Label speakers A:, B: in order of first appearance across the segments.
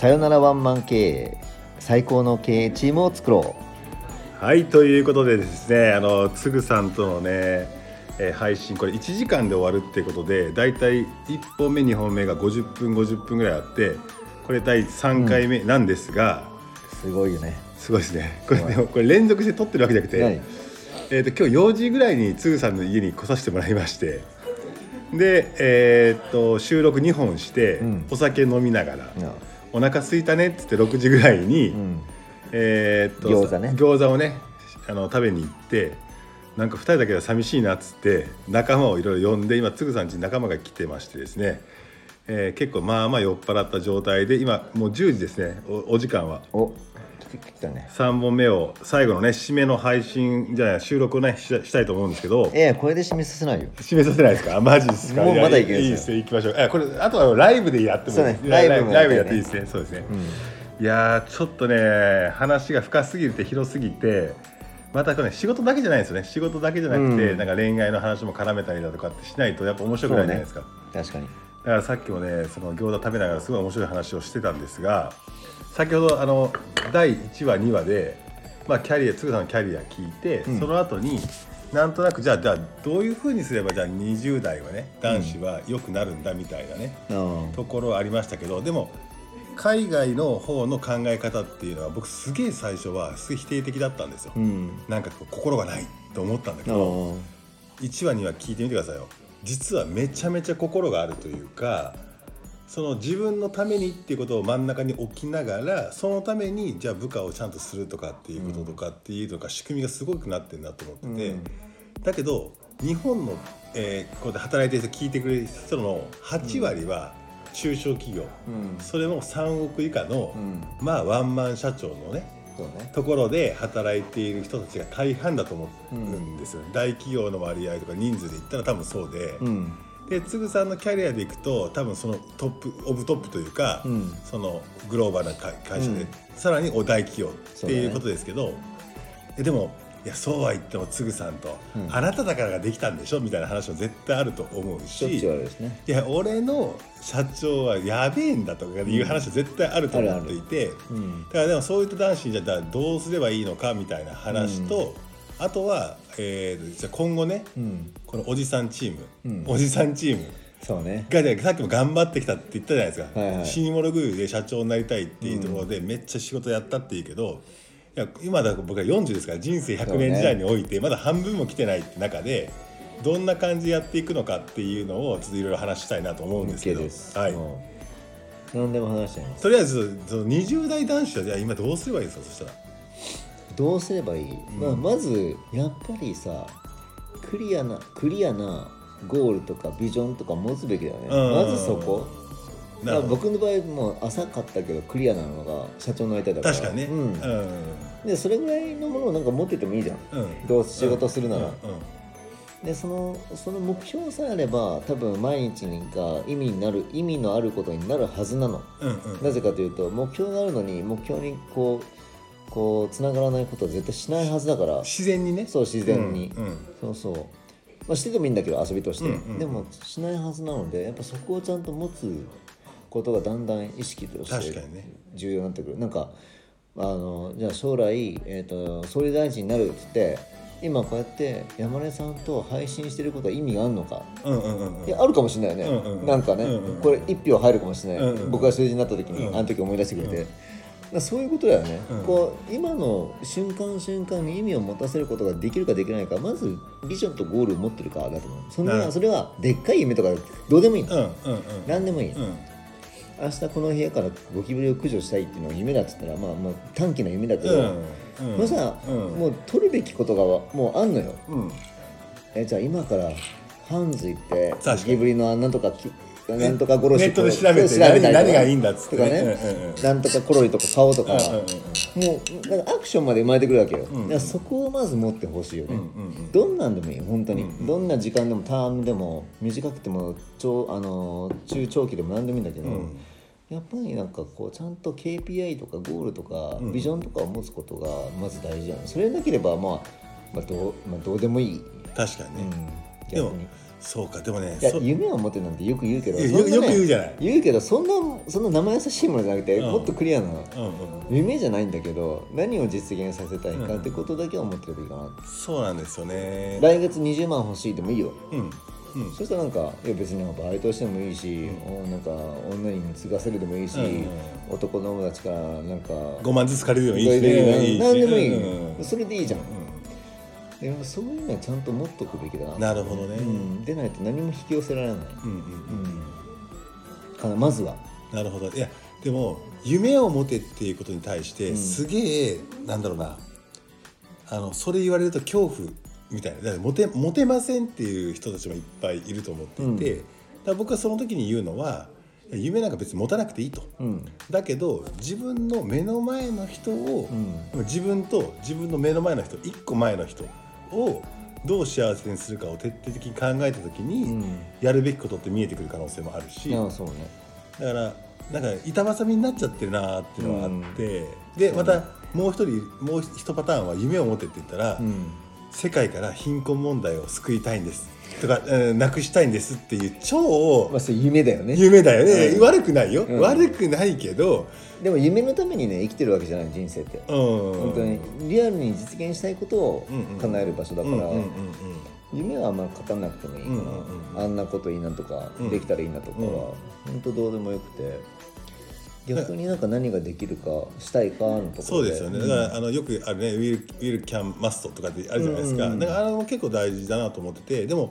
A: さよならワンマン経営最高の経営チームを作ろ
B: はいということでですねあのつぐさんとのね、えー配信これ1時間で終わるっていうことでだいたい1本目2本目が50分50分ぐらいあってこれ第3回目なんですが、
A: うすごいよね。
B: すごいですね。これでもこれ連続して撮ってるわけじゃなくて、
A: 何
B: えー、と今日4時ぐらいにつぐさんの家に来させてもらいましてで、えー、と収録2本して、
A: うん。
B: お酒飲みながら
A: いや「
B: お腹空いたね」っつって6時ぐらいに、
A: うん。
B: えーっと
A: 餃子ね。
B: 餃子をねあの食べに行ってなんか2人だけでは寂しいなっつって仲間をいろいろ呼んで今つぐさんちに仲間が来てましてですね、えー結構まあまあ酔っ払った状態で今もう10時ですね。おお時間は。
A: お来たね。
B: 3本目を最後のね締めの配信じゃない収録をねししたいと思うんですけど。
A: ええこれで締めさせないよ。
B: 締めさせないですか？あマジですか？
A: もうまだいけ
B: い
A: るんで
B: いですすよ行きましょう。えこれあとはライブでやってもいいです。
A: ねライブも
B: ライブ
A: や
B: っていいですね。そうですね、
A: うん。
B: いやーちょっとね話が深すぎて広すぎてまたこれ、ね、仕事だけじゃないですよね。仕事だけじゃなくて、
A: うん。
B: なんか恋愛の話も絡めたりだとかってしないとやっぱ面白くないじゃないですか、
A: 確かに
B: だからさっきもねその餃子食べながらすごい面白い話をしてたんですが先ほどあの第1話2話で、まあ、キャリアつぐさんのキャリア聞いて、
A: うん。
B: その後になんとなくじゃあじゃあどういうふうにすればじゃあ20代はね男子は良くなるんだみたいなね、
A: うん。
B: ところはありましたけどでも海外の方の考え方っていうのは僕すげえ最初はすげえ否定的だったんですよ、
A: うん。
B: なんかこう心がないと思ったんだけ
A: あ
B: ど
A: あ
B: 1話には聞いてみてくださいよ実はめちゃめちゃ心があるというかその自分のためにっていうことを真ん中に置きながらそのためにじゃあ部下をちゃんとするとかっていうこととかっていうのが仕組みがすごくなってるなと思ってて、
A: うん。
B: だけど日本の、えーこうやって働いてる人聞いてくれる人の8割は中小企業、
A: うん。
B: それも3億以下の、
A: うん。
B: まあワンマン社長のねところで働いている人たちが大半だと思うんですよ、大企業の割合とか人数で言ったら多分そうで、
A: うん。
B: でつぐさんのキャリアでいくと多分そのトップオブトップというか、
A: うん。
B: そのグローバルな会会社で、
A: うん。
B: さらにお大企業っていうことですけど、えでもいやそうは言ってもつぐさんと、
A: うん。
B: あなただからができたんでしょ？みたいな話も絶対あると思うし。
A: しょっちゅうあるですね。
B: いや俺の社長はやべえんだとかいう話は絶対あると思っていて。
A: うん。
B: だからでもそういった男子にじゃあどうすればいいのかみたいな話と、あとは、えーじゃあ今後ね
A: うん。
B: このおじさんチーム、
A: うん。
B: おじさんチーム。
A: そうね。
B: がねさっきも頑張ってきたって言ったじゃないですか、
A: はいはい
B: シーモログーで社長になりたいっていうところでめっちゃ仕事やったっていうけど、いや今だと僕は40ですから人生100年時代においてまだ半分も来てないって中でどんな感じでやっていくのかっていうのをちょっといろいろ話したいなと思うんですけど。はい。
A: うん。何でも話してます。
B: とりあえずその20代男子はじゃあ今どうすればいいですか？そしたら。
A: どうすればいい、まあ、まずやっぱりさクリアなクリアなゴールとかビジョンとか持つべきだよね、
B: うん。
A: まずそこ
B: なるほど。
A: 僕の場合もう浅かったけどクリアなのが社長になりたいだから。
B: 確かにね。
A: うん。
B: うん。
A: でそれぐらいのものをなんか持っててもいいじゃん。
B: うん。
A: どう仕事するなら、でそのその目標さえあれば多分毎日が意味になる意味のあることになるはずなの。
B: うんうん。
A: なぜかというと目標があるのに目標にこうこうつながらないことは絶対しないはずだから。
B: 自然にね。
A: そう自然に、
B: うんうん。
A: そうそう、まあ、しててもいいんだけど遊びとして、
B: うんうんうん。
A: でもしないはずなのでやっぱそこをちゃんと持つことがだんだん意識として重要になってくる。なんかあのじゃあ将来、えー、と総理大臣になるっつって今こうやって山根さんと配信してることは意味があるのか。
B: うんうんうんうん。
A: いやあるかもしれないよね、
B: うんうん
A: なんかね、
B: うんうん
A: これ一票入るかもしれない、
B: うんうん
A: 僕が政治になった時に、
B: うん。
A: あの時思い出してくれて、そういうことだよね、
B: うん。
A: こう今の瞬間瞬間に意味を持たせることができるかできないかまずビジョンとゴールを持ってるかだと思う。そん
B: なるほど。
A: なそれはでっかい夢とかどうでもいいの、
B: うんうんうん。
A: 何でもいい、
B: うん
A: 明日この部屋からゴキブリを駆除したいっていうのが夢だっつったらまあもう短期な夢だけど、
B: うん
A: もうさ、
B: うん。
A: もう取るべきことがもうあんのよ。
B: うん。
A: えじゃあ今からハンズ行ってゴキブリのなんとかきなんとか殺し
B: ネットで調べて何何がいいんだっつって
A: ね、なんとかコロリとか。顔とか、もうなんかアクションまで生まれてくるわけよ、だからそこをまず持ってほしいよね、どんなんでもいい本当に、どんな時間でもタームでも短くても長あの中長期でも何でもいいんだけど、
B: うん
A: やっぱりなんかこうちゃんと KPI とかゴールとか
B: うん。
A: ビジョンとかを持つことがまず大事なのそれなければまあ、まあ、どうまあどうでもいい、
B: 確かにね。
A: うん、
B: でもそうか。でもねそ
A: いや夢を持てなんてよく言うけどね
B: よよく言うじゃない。
A: 言うけどそんなそんな生優しいものじゃなくて、
B: うん。
A: もっとクリアな
B: うんうん
A: 夢じゃないんだけど何を実現させたいかってことだけは思ってればいいかな、
B: そうなんですよね
A: 来月20万欲しいでもいいよ
B: うんうん。
A: そしたらなんかいや別になんかバイトしてもいいし、おなんか女に継がせるでもいいし、
B: うん。
A: 男の友達からなんか
B: 5万ずつ借りるでもいいし。ね
A: 何でもいい、
B: うん。
A: それでいいじゃん、
B: う
A: でもそういうのはちゃんと持っとくべきだな、
B: んなるほどね。
A: うん、でないと何も引き寄せられない、
B: うんうん
A: うん、かなまずは。
B: なるほど。いやでも夢を持てっていうことに対して
A: うん。
B: すげえ、なんだろうな。あのそれ言われると恐怖みたいな。モテモテませんっていう人たちもいっぱいいると思っていて、
A: うん。
B: だ僕はその時に言うのは夢なんか別に持たなくていいと。
A: うん。
B: だけど自分の目の前の人を、
A: うん。
B: 自分と自分の目の前の人一個前の人をどう幸せにするかを徹底的に考えた時に、
A: うん。
B: やるべきことって見えてくる可能性もあるし、
A: そうね。
B: だからなんか板挟みになっちゃってるなっていうのがあって、でまたもう一人もう一パターンは夢を持てって言ったら、
A: うん
B: 世界から貧困問題を救いたいんです。とか、うんなくしたいんですっていう超
A: まあそれ夢だよね。
B: 夢だよね、
A: うん。
B: 悪くないよ、
A: うん。
B: 悪くないけど、
A: でも夢のためにね生きてるわけじゃない人生って。
B: うん、
A: 本当にリアルに実現したいことを叶える場所だから、夢はあんま語らなくてもいいかな、
B: うんうんうん。
A: あんなこといいなとか、
B: うん。
A: できたらいいなとかは、
B: うん。
A: 本当どうでもよくて逆になんか何ができるかしたいかのところで。
B: そうですよね、だからあのよくあるね「ウィル・ウィル・キャン・マスト」とかってあるじゃないですか、だからあれも結構大事だなと思っててでも、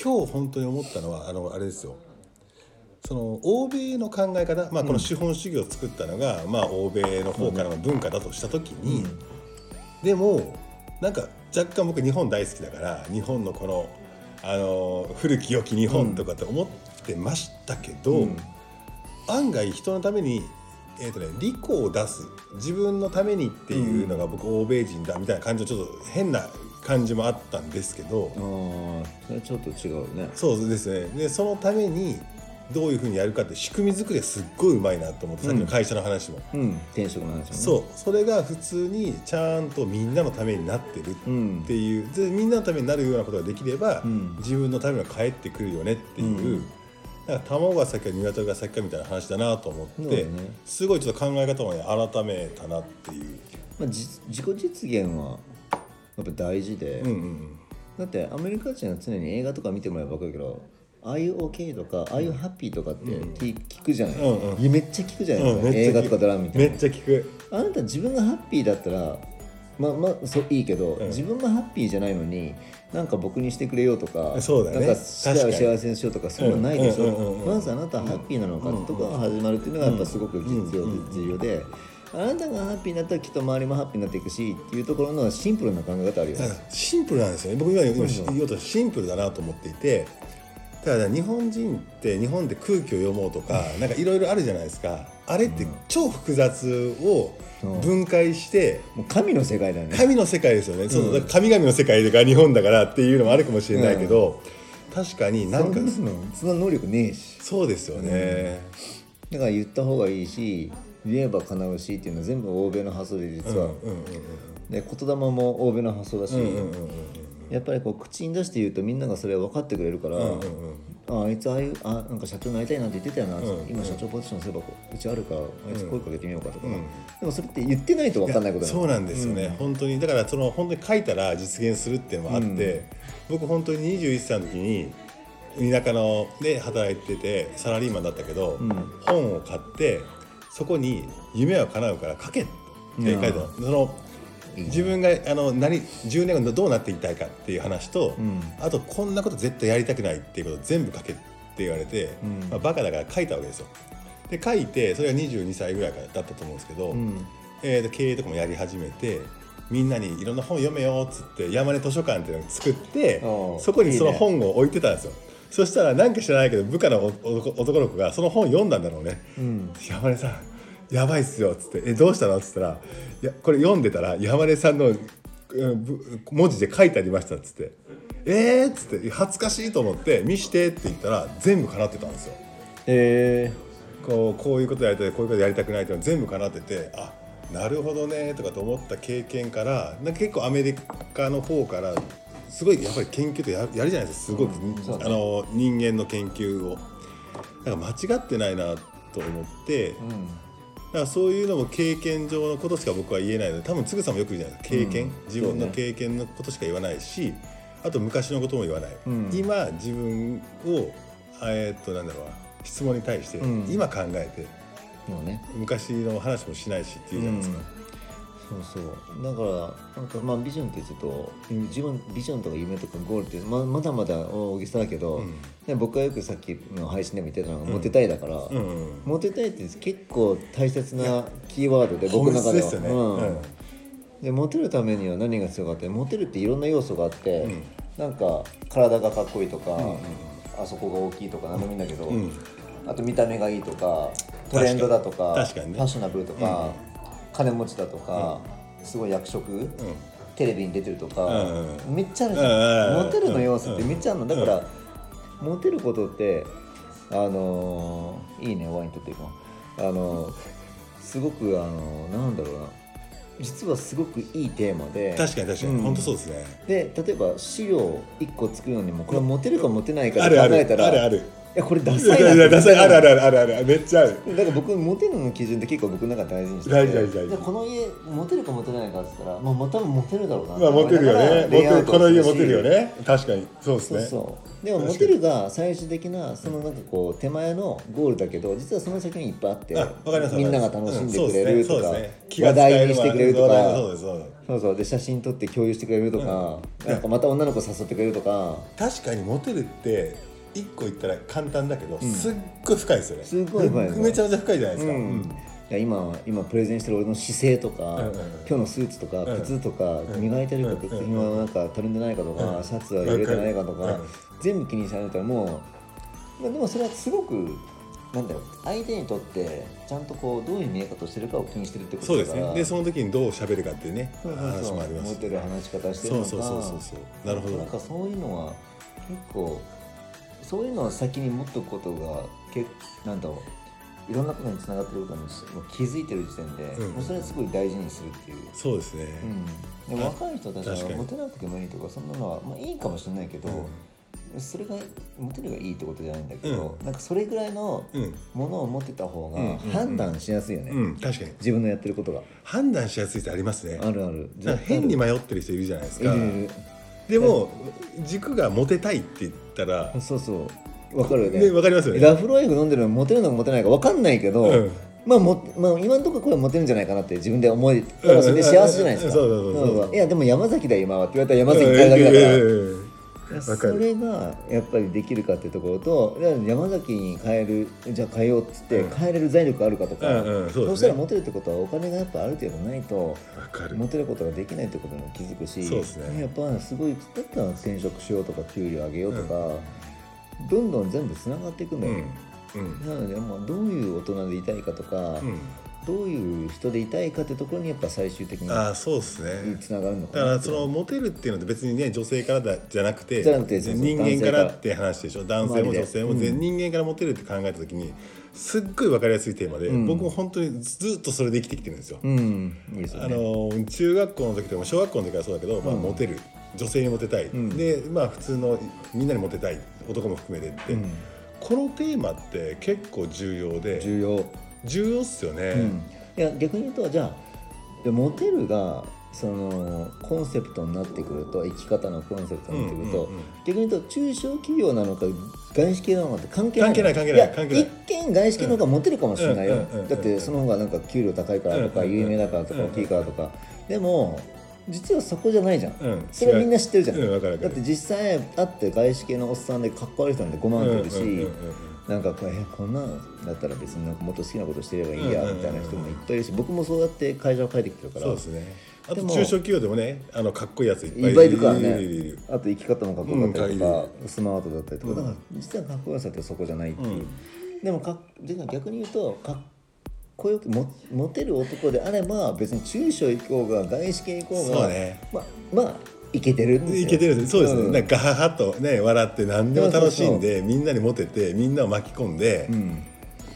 B: 今日本当に思ったのはあのあれですよ。その欧米の考え方、まあ、この資本主義を作ったのが、まあ、欧米の方からの文化だとした時に、でもなんか若干僕日本大好きだから日本のこのあの古き良き日本とかって思ってましたけど、
A: うん
B: 案外人のために、えーとね、利己を出す。自分のためにっていうのが僕欧米人だみたいな感じのちょっと変な感じもあったんですけど。
A: ああそれちょっと違うね。
B: そうですね。でそのためにどういうふうにやるかって仕組み作りはすっごいうまいなと思って、さっきの会社の話も。
A: うん。転職の話もね。
B: そう。それが普通にちゃんとみんなのためになってる
A: うん
B: っていう。でみんなのためになるようなことができれば、
A: うん。
B: 自分のためには返ってくるよねっていう、
A: うん
B: だから卵が先か鶏が先かみたいな話だなと思って、
A: ね。
B: すごいちょっと考え方をね改めたなっていう。
A: まあ、じ自己実現はやっぱ大事で、
B: うんうん
A: だってアメリカ人は常に映画とか見てもらえば分かるけど「ああいう OK」とか「ああいうハッピー」とかって聞,、聞くじゃない、
B: うんうん。
A: めっちゃ聞くじゃない？
B: うん
A: 映画とかドラマみたい
B: め
A: な
B: っちゃ聞く。
A: あなた自分がハッピーだったらまあまあそういいけど、
B: ん。
A: 自分がハッピーじゃないのになんか僕にしてくれようとか
B: そうだね。
A: なんか幸せにしようとかそういうのないでしょ、
B: う
A: まずあなたはハッピーなのかとかが始まるっていうのがやっぱすごく必要で重要で。あなたがハッピーになったらきっと周りもハッピーになっていくしっていうところのシンプルな考え方あるよね。
B: シンプルなんですよね。僕今言おうとシンプルだなと思っていてだから日本人って日本で空気を読もうとかなんかいろいろあるじゃないですか。あれって超複雑を分解して
A: もう神の世界だよね。
B: 神の世界ですよね、そう神々の世界が日本だからっていうのもあるかもしれないけど、確かになんか
A: その能力ねえし。
B: そうですよね、
A: だから言った方がいいし言えば叶うしっていうのは全部欧米の発想で実は、で言霊も欧米の発想だし、やっぱりこう口に出して言うとみんながそれを分かってくれるから、
B: うんうんうん。
A: ああいつああいうあなんか社長になりたいなって言ってたよな、
B: うん
A: 今社長ポジションすればこううちあるからあいつ声かけてみようかとか、
B: うん。
A: でもそれって言ってないと分かんないこと
B: そうなんですよね、本当に。だからその本当に書いたら実現するっていうのもあって、僕本当に21歳の時に田舎ので働いててサラリーマンだったけど、
A: ん。
B: 本を買ってそこに「夢は叶うから書け」って書いてある、その自分があの何10年後どうなっていきたいかっていう話と、
A: ん。
B: あとこんなこと絶対やりたくないっていうことを全部書けって言われて、
A: うん。
B: まあ、バカだから書いたわけですよ。で書いてそれが22歳ぐらいからだったと思うんですけど、
A: うん。
B: えーと経営とかもやり始めてみんなにいろんな本読めよっつって山根図書館っていうのを作ってそこにその
A: いいね。
B: 本を置いてたんですよ。そしたらなんか知らないけど部下の男男の子がその本読んだんだろうね。
A: うん「
B: 山根さんやばいっすよ」っつって「えどうしたの?」っつったら「いやこれ読んでたら山根さんの文字で書いてありました」っつって「えー?」っつって恥ずかしいと思って「見して」って言ったら全部叶ってたんですよ。
A: え
B: こうこういうことやりたいこういうことやりたくないっていうの全部叶っててあなるほどねとかと思った経験からなんか結構アメリカの方からすごいやっぱり研究ってややるじゃないですかすごく、
A: うんね
B: あの人間の研究をだから間違ってないなと思って、だからそういうのも経験上のことしか僕は言えないので多分つぐさんもよく言うじゃないですか。経験、
A: うん。
B: 自分の経験のことしか言わないしあと昔のことも言わない、
A: うん。
B: 今自分をえーっとなんだろうな質問に対して、
A: うん。
B: 今考えて
A: ね。
B: 昔の話もしないしっていうじゃないですか、
A: そうそう。だからなんかまあビジョンってちょっと自分ビジョンとか夢とかゴールってままだまだ大げさだけど、
B: うん。
A: ね、僕がよくさっきの配信でも言ってたのが、モテたいだから、
B: うんうん
A: モテたいって結構大切なキーワードで僕の中では。
B: で
A: うん。
B: うん。
A: でモテるためには何が必要かってモテるっていろんな要素があって、
B: うん。
A: なんか体がかっこいいとか、
B: んうん
A: あそこが大きいとか何でもいいんだけど、
B: うん。
A: あと見た目がいいとかトレンドだとかファッショナブルとか、金持ちだとか、すごい役職、テレビに出てるとか、
B: うん
A: めっちゃあるじゃん、
B: うん
A: モテるの要素ってめっちゃあるの。だから、モテることってあのーいいねワイン取っていこう。あのーすごくあのーなんだろうな。実はすごくいいテーマで。
B: 確かに確かに、
A: うん。
B: 本当そうですね。
A: で例えば資料1個作るのにもこれはモテるかモテないかで
B: あるある。
A: 考えたら
B: あるある。
A: いやこれダ
B: い
A: サいな。
B: やいやダサいあるあるあるあるあるめっちゃある。
A: だから僕モテるの基準って結構僕の中で大事にしてて。
B: 大事大事大事。
A: でこの家モテるかモテないかって言ったらまあまあ多分モテるだろうな
B: まあモテるよね。モテるこの家モテるよ
A: ね。
B: ね確かに。そうです
A: そう
B: ね
A: そう。でもモテるが最終的なそのなんかこう手前のゴールだけど実はその先にいっぱいあってみんなが楽しんでくれるとか話題にしてくれるとか。
B: そうそうです。
A: そうそう。で写真撮って共有してくれるとか。
B: うん。
A: なんかまた女の子誘ってくれるとか。
B: 確かにモテるって一個言ったら簡単だけど、すっごい深いですよね。
A: すっごい深いですね。
B: めちゃめちゃ深いじゃないですか、
A: うん。
B: うん
A: いや今今プレゼンしてる俺の姿勢とか、
B: うんうんうん。
A: 今日のスーツとか
B: うん。
A: 靴とか、
B: うん。
A: 磨いてるか、
B: うん。うん
A: 今なんかたるんでないかとか、
B: うん。
A: シャツは揺れてないかとか、
B: うん
A: 全部気にされたらもう、まあ、でもそれはすごくなんだろう相手にとってちゃんとこうどういう見え方をしてるかを気にしてるってこと
B: そうです
A: だから
B: ね。でその時にどう喋るかっていうね
A: そうそうそう
B: 話もあります。
A: モテる話し方してるのか。
B: そうそうそうそうそう。なるほど。
A: なんかそういうのは結構そういうのを先に持っておくことが結なんだろういろんなことにつながってることに気づいてる時点で、
B: うん。
A: もうそれはすごい大事にするっていう。
B: そうですね、
A: うん、でも若い人たちはモテなくてもいいとかそんなのは、まあ、いいかもしれないけど、それがモテるがいいってことじゃないんだけど、なんかそれぐらいの
B: うん。
A: ものを持ってた方が
B: うん。うん
A: 判断しやすいよね、
B: うん、確かに。
A: 自分のやってることが。
B: 判断しやすいってありますね。
A: あるある。
B: 変に迷ってる人いるじゃないですか。でも軸がモテたいって言ったら。
A: そうそう。わかるよね。
B: ねわかりますよね。
A: ラフロイフ飲んでるのモテるのかモテないかわかんないけど、
B: うん。
A: まあもまあ、今のところこれモテるんじゃないかなって自分で思えたらそれで幸せじゃないですか。いやでも山崎だよ今はって言われたら山崎変えるだけだから。それがやっぱりできるかっていうところと山崎に変えるじゃあ変えようっつって
B: うん。
A: 変えれる財力あるかとか、
B: うんうんそう
A: したらモテるってことはお金がやっぱある程度ないとモテることができないってことにも気づくし
B: そうですね。
A: やっぱすごいだったら転職しようとか給料上げようとか、どんどん全部つながっていくんだよね。
B: うん。
A: なので、まあ、どういう大人でいたいかとか、
B: うん
A: どういう人でいたいかってところにやっぱ最終的に
B: ああそうですね。
A: つながるのか
B: だからそのモテるっていうのって別にね女性からだじゃなくて人間からって話でしょ。男性も女性も、
A: うん。
B: 全人間からモテるって考えた時にすっごい分かりやすいテーマで、
A: うん。
B: 僕も本当にずっとそれで生きてきてるんですよ。
A: うん。
B: あ
A: ね。
B: の中学校の時とか小学校の時からそうだけど、まあ、
A: うん。
B: モテる。女性にモテたい、
A: ん。
B: でまあ普通のみんなにモテたい男も含めてって、
A: うん。
B: このテーマって結構重要で。
A: 重要、
B: 重要っすよね。
A: うん、いや逆に言うとじゃあでモテるがそのコンセプトになってくると生き方のコンセプトになってくると、逆に言うと中小企業なのか外資系なのかって関係ない。
B: 関係ない関係ない
A: や
B: 関係ない。
A: 一見外資系の方がモテるかもしれないよ、だってその方がなんか給料高いからとか、有名だからとか、大きいからとか。でも実はそこじゃないじゃん、
B: うん。
A: それはみんな知ってるじゃん、だって実際会って外資系のおっさんでかっこ悪い人なんて5万来るし、なんかここんなんだったら別になんかもっと好きなことしてればいいやみたいな人もいっぱいいるし僕もそうやって会社を変えてきてるから
B: そう。ですね。あと中小企業でもね、あのかっこいいやついっぱい
A: いる。からね。
B: る
A: あと生き方もかっこよかったりとか、
B: う
A: スマートだったりとか、
B: うん。
A: だから実はかっこよさってそこじゃないっていう、
B: うん。
A: でもか逆に言うとかっこよくもモテる男であれば別に中小行こうが外資系行こうが
B: ね。
A: まあまあいけてるんですよ
B: いけてるんですそうですね、
A: ん。
B: なんかガハハとね笑って何でも楽しんでみんなにモテてみんなを巻き込んで、
A: うん。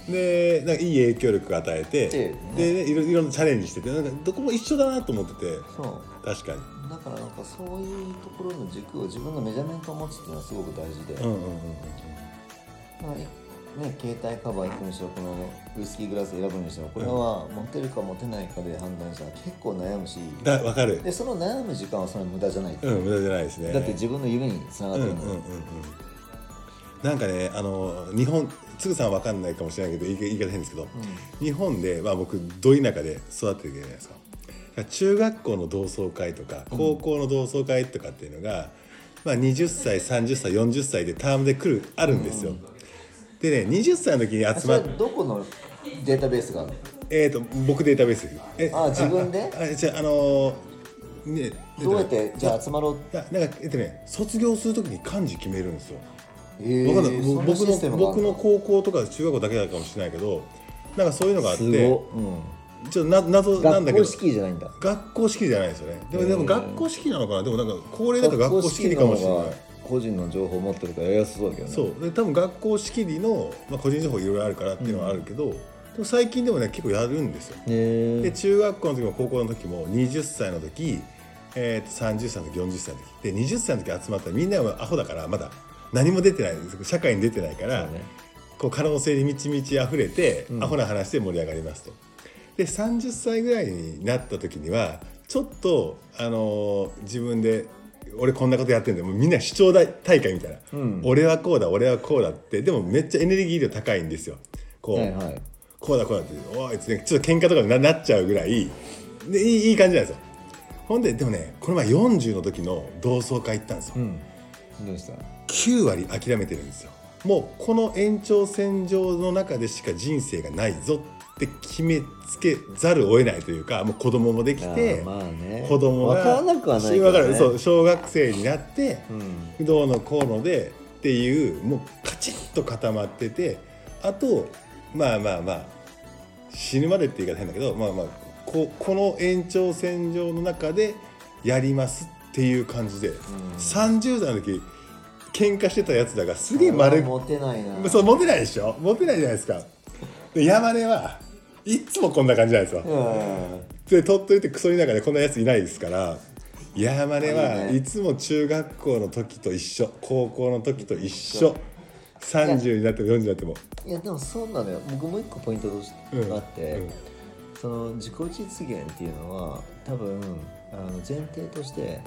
B: でなんかいい影響力を与えて
A: で
B: でねいろいろチャレンジしててなんかどこも一緒だなと思ってて
A: そう。
B: 確かに。
A: だからなんかそういうところの軸を自分のメジャーメントを持つっていうのはすごく大事で、
B: うんうんうん
A: まあね、携帯カバー行くにしろこのねウイスキーグラス選ぶにしろこれは持てるか持てないかで判断したら結構悩むし
B: うんだわかる。
A: でその悩む時間はそれは無駄じゃない、
B: うん無駄じゃないですね。
A: だって自分の夢につながってるので、
B: うんうんうんうん。なんかねあの日本つぐさんは分かんないかもしれないけど言い方変ですけど、日本で、まあ、僕ど田舎で育ってるじゃないですか。中学校の同窓会とか高校の同窓会とかっていうのが、まあ、20歳30歳40歳でタームで来るあるんですよ、でね20歳の時に集まっ
A: どこのデータベースがあるの？
B: えー、と僕データベース。え
A: あ自分で？
B: あじゃああのーね
A: どうやって？じゃあ集まろう
B: いやなんかえっとね卒業する時に漢字決めるんですよ。
A: え
B: わかんない、僕の僕の高校とか中学校だけだかもしれないけどなんかそういうのがあっ
A: すごっ、
B: て
A: うん、
B: ちょっとな謎なんだけど
A: 学校式じゃないんだ。
B: 学校式じゃないですよね。でもでも学校式なのかな？でもなんか高齢だと学校式理かもしれない
A: 個人の情報を持ってるからやりやすそうだけどね。
B: そう。で多分学校式理の、まあ、個人情報いろいろあるからっていうのはあるけど、でも最近でもね結構やるんですよ。で中学校の時も高校の時も20歳の時、えー、と30歳の時40歳の時。で20歳の時集まったらみんなはアホだからまだ何も出てない社会に出てないから、
A: そうね。
B: こう可能性に満ち満ち溢れて、
A: うん。
B: アホな話で盛り上がりますと。で30歳ぐらいになった時にはちょっと、あのー自分で俺こんなことやってんだよ。もうみんな主張大大会みたいな、
A: うん。
B: 俺はこうだ俺はこうだって。でもめっちゃエネルギー量高いんですよ。こう、
A: はいはい。
B: こうだこうだって。おいあいつねちょっと喧嘩とかにななっちゃうぐらい。でいいいい感じなんですよ。ほんででもねこの前40の時の同窓会行ったんですよ。
A: うん。どうした
B: ？9割諦めてるんですよ。もうこの延長線上の中でしか人生がないぞって決めつけざるを得ないというかもう子供もでき
A: あ
B: て
A: ーまあね。
B: 子供が
A: 分からなくはないけ
B: わか
A: ど、ね、
B: る。そう小学生になって
A: うん。
B: どうのこうのでっていうもうカチッと固まっててあとまあまあまあ死ぬまでって言い方変だけどまあまあここの延長線上の中でやりますっていう感じで、30代の時喧嘩してたやつだがすげえ丸
A: モテないな。
B: そうモテないでしょ？モテないじゃないですか。で山根はいっつもこんな感じなんですよ、
A: うん。
B: で鳥取ってクソ田舎でこんなやついないですから。山根はいつも中学校の時と一緒。高校の時と一緒。30になっても40になっても。
A: いやでもそうなのよ。僕もう一個ポイントとして
B: うん。
A: あって、
B: うん。
A: その自己実現っていうのは多分あの前提として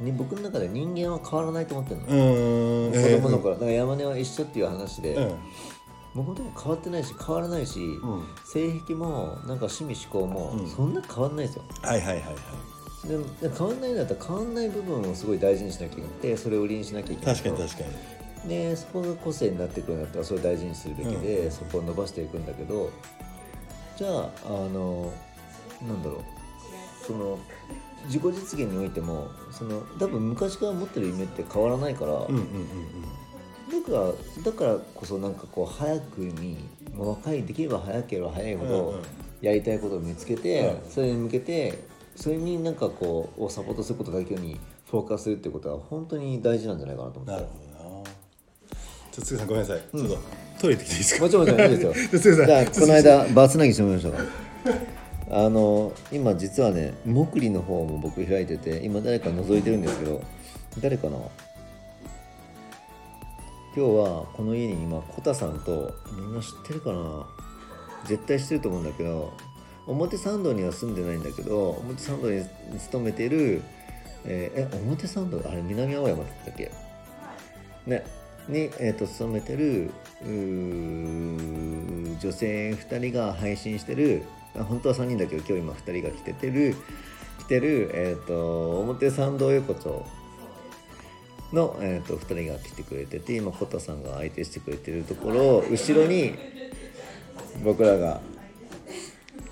A: に僕の中で人間は変わらないと思ってるの、
B: うー。ん
A: 子供の頃、だから山根は一緒っていう話で、
B: うん
A: 僕でも変わってないし変わらないし、
B: うん。
A: 性癖もなんか趣味思考も
B: うん。
A: そんな変わんないですよ、
B: はいはいはいはい。
A: でもで変わんないんだったら変わんない部分をすごい大事にしなきゃいけなくてそれを売りにしなきゃいけない
B: 確かに確かに。
A: でそこが個性になってくるんだったらそれを大事にするべきで、
B: うん。
A: そこを伸ばしていくんだけどじゃああのなんだろう。その自己実現においてもその多分昔から持ってる夢って変わらないから、
B: うんうんうん
A: だからだからこそなんかこう早くにもう若いできれば早ければ早いほ
B: うん
A: ど
B: うん。
A: やりたいことを見つけて、
B: うん。
A: それに向けてそれになんかこうをサポートすることだけにフォーカスするってことは本当に大事なんじゃないかなと思って。
B: なるほど。なちょっとつぐさんごめんなさい、ちょっとトイレ行ってきていいですか？
A: もちろんもちろんいいですよじゃあこの間バツナギしてもらいましたか。らあの今実はねモクリの方も僕開いてて今誰か覗いてるんですけど誰かな？今日はこの家に今コタさんとみんな知ってるかな？絶対知ってると思うんだけど表参道には住んでないんだけど表参道に勤めてるえーえ表参道？あれ南青山だったっけね。に、えー、と勤めてる女性2人が配信してるあ本当は3人だけど今日今2人が来ててる来てる、えー、と表参道横丁の、えー、と2人が来てくれてて今コタさんが相手してくれてるところを後ろに僕らが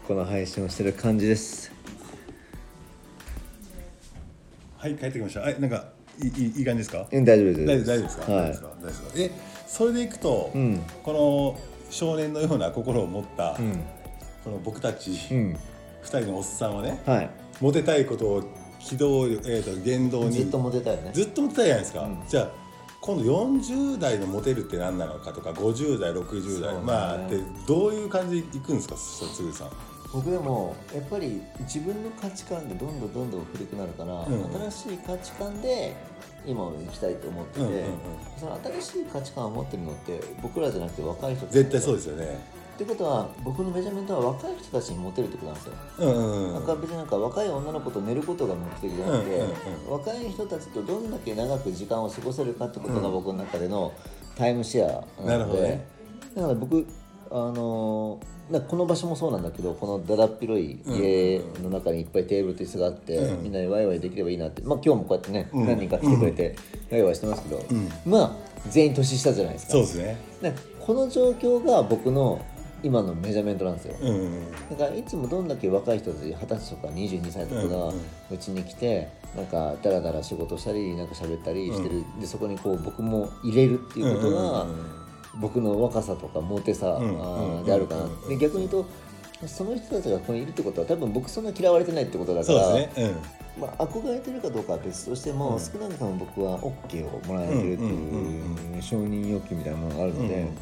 A: この配信をしてる感じです。
B: はい帰ってきました。はいなんかいいいい感じですか？
A: うん大丈夫です。
B: 大丈夫ですか、
A: はい。
B: 大丈夫ですか？大丈夫ですか？えそれでいくと、
A: うん。
B: この少年のような心を持った、
A: うん。
B: この僕たち
A: うん。
B: 二人のおっさんはね、
A: はい。
B: モテたいことを軌道、えー、と言動に。
A: ずっとモテたいよね。
B: ずっとモテたいじゃないですか、
A: うん。
B: じゃあ今度40代のモテるって何なのかとか50代60代、
A: ね。
B: まあってどういう感じでいくんですか？そつぐさん。
A: 僕でもやっぱり自分の価値観でどんどんどんどん古くなるから、
B: うん。
A: 新しい価値観で今を生きたいと思ってて、その新しい価値観を持ってるのって僕らじゃなくて若い人
B: 絶対そう
A: う
B: ですよね
A: ってことは僕のメジャーメントは若い人たちにモテるってことなんですよ。
B: うんうんうん。
A: なんか別になんか若い女の子と寝ることが目的じゃなくて、
B: うんうんう
A: 若い人たちとどんだけ長く時間を過ごせるかってことが僕の中でのタイムシェアなので、
B: なるほどね。
A: だから僕あのーなこの場所もそうなんだけどこのだだっ広い家の中にいっぱいテーブルと椅子があって、
B: うん。
A: みんなでワイワイできればいいなってまあ今日もこうやってね、
B: うん。
A: 何人か来てくれてワイワイしてますけど、
B: ん。
A: まあ全員年下じゃないですか。
B: そうですね。
A: でこの状況が僕の今のメジャーメントなんですよ、
B: うん。うんうん
A: だからいつもどんだけ若い人たち二十歳とか22歳とかが
B: うんうん
A: うちに来てなんかダラダラ仕事したりなんか喋ったりしてる、でそこにこう僕も入れるっていうことが
B: うんうんうん。
A: 僕の若さとかモテさ、であるかな、
B: うん
A: で逆に言うとその人たちがここにいるってことは多分僕そんな嫌われてないってことだから、
B: ですね。
A: まあ、憧れてるかどうかは別としても、
B: うん。
A: 少なくとも僕は OK をもらえてるって
B: うんうんうん
A: いう承認欲求みたいなものがあるので,、
B: うん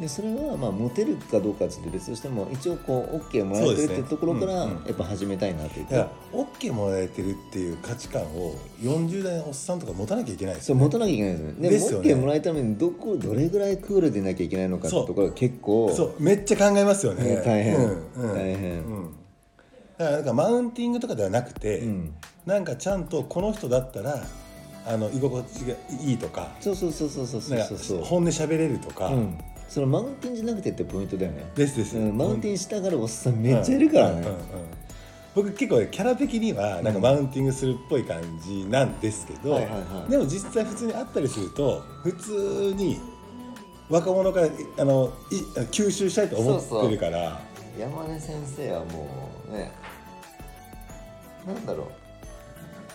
A: でそれはまあモテるかどうかはちょっと別としても一応こう OK をもらえてるっていうところからやっぱ始めたいなという
B: だか。ら
A: か。
B: OK もらえてるっていう価値観を40代のおっさんとか持たなきゃいけないですよね。
A: そう持たなきゃいけないですよね。で
B: ですよね。
A: OK もらえるためにどこどれぐらいクールでいなきゃいけないのかってところが結構。
B: そうめっちゃ考えますよね、
A: うん大変。
B: うんうん。
A: 大変。
B: うん。だからなんかマウンティングとかではなくて、
A: うん。
B: なんかちゃんとこの人だったらあの居心地がいいとか。
A: そうそうそうそうそうそうそう。
B: 本音喋れるとか、
A: うん。そのマウンティンじゃなくてってポイントだよね。
B: ですです、
A: うんマウンティンしたがるおっさんめっちゃいるからね。
B: うんうんうん。僕結構ねキャラ的にはなんかマウンティングするっぽい感じなんですけど、でも実際普通に会ったりすると普通に若者からあのい吸収したいと思ってるから。
A: 山根先生はもうねなんだろ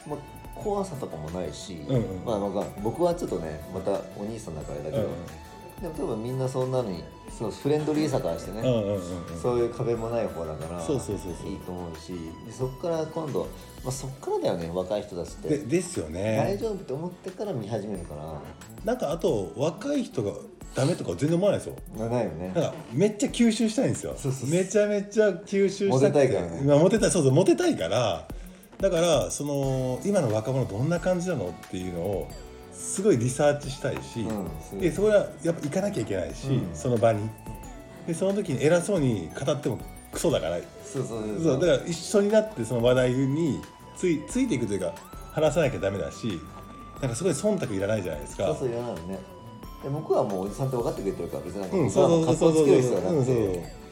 A: う、まあ、怖さとかもないし、
B: うんうん
A: まあ、まあ僕はちょっとねまたお兄さんだからだけど、でも多分みんなそんなのにそうフレンドリーさからしてね、そういう壁もない方だから
B: そうそうそうそう。
A: いいと思うしでそこから今度、まあ、そこからだよね若い人たちって。
B: でですよ
A: 大
B: ね
A: 丈夫って思ってから見始めるから。
B: なんかあと若い人がダメとか全然思わないですよ。
A: 長いよね。
B: めっちゃ吸収したいんですよ。
A: そうそうそう。
B: めちゃめちゃ吸収したくて。
A: モテたいからね。
B: まあモテたいそうそうモテたいから。だからその今の若者どんな感じなのっていうのをすごいリサーチしたいし、
A: うん
B: でそこはやっぱ行かなきゃいけないし、
A: うん。
B: その場に。でその時に偉そうに語ってもクソだから。
A: そうそうそう。
B: そうだから一緒になってその話題についついていくというか話さなきゃダメだしなんかすごい忖度いらないじゃないですか。
A: そうそう言わないのね。で僕はもうおじさんって分かってくれてるから別になんか
B: うん
A: 僕は格好つける必要はなく
B: そうそう
A: て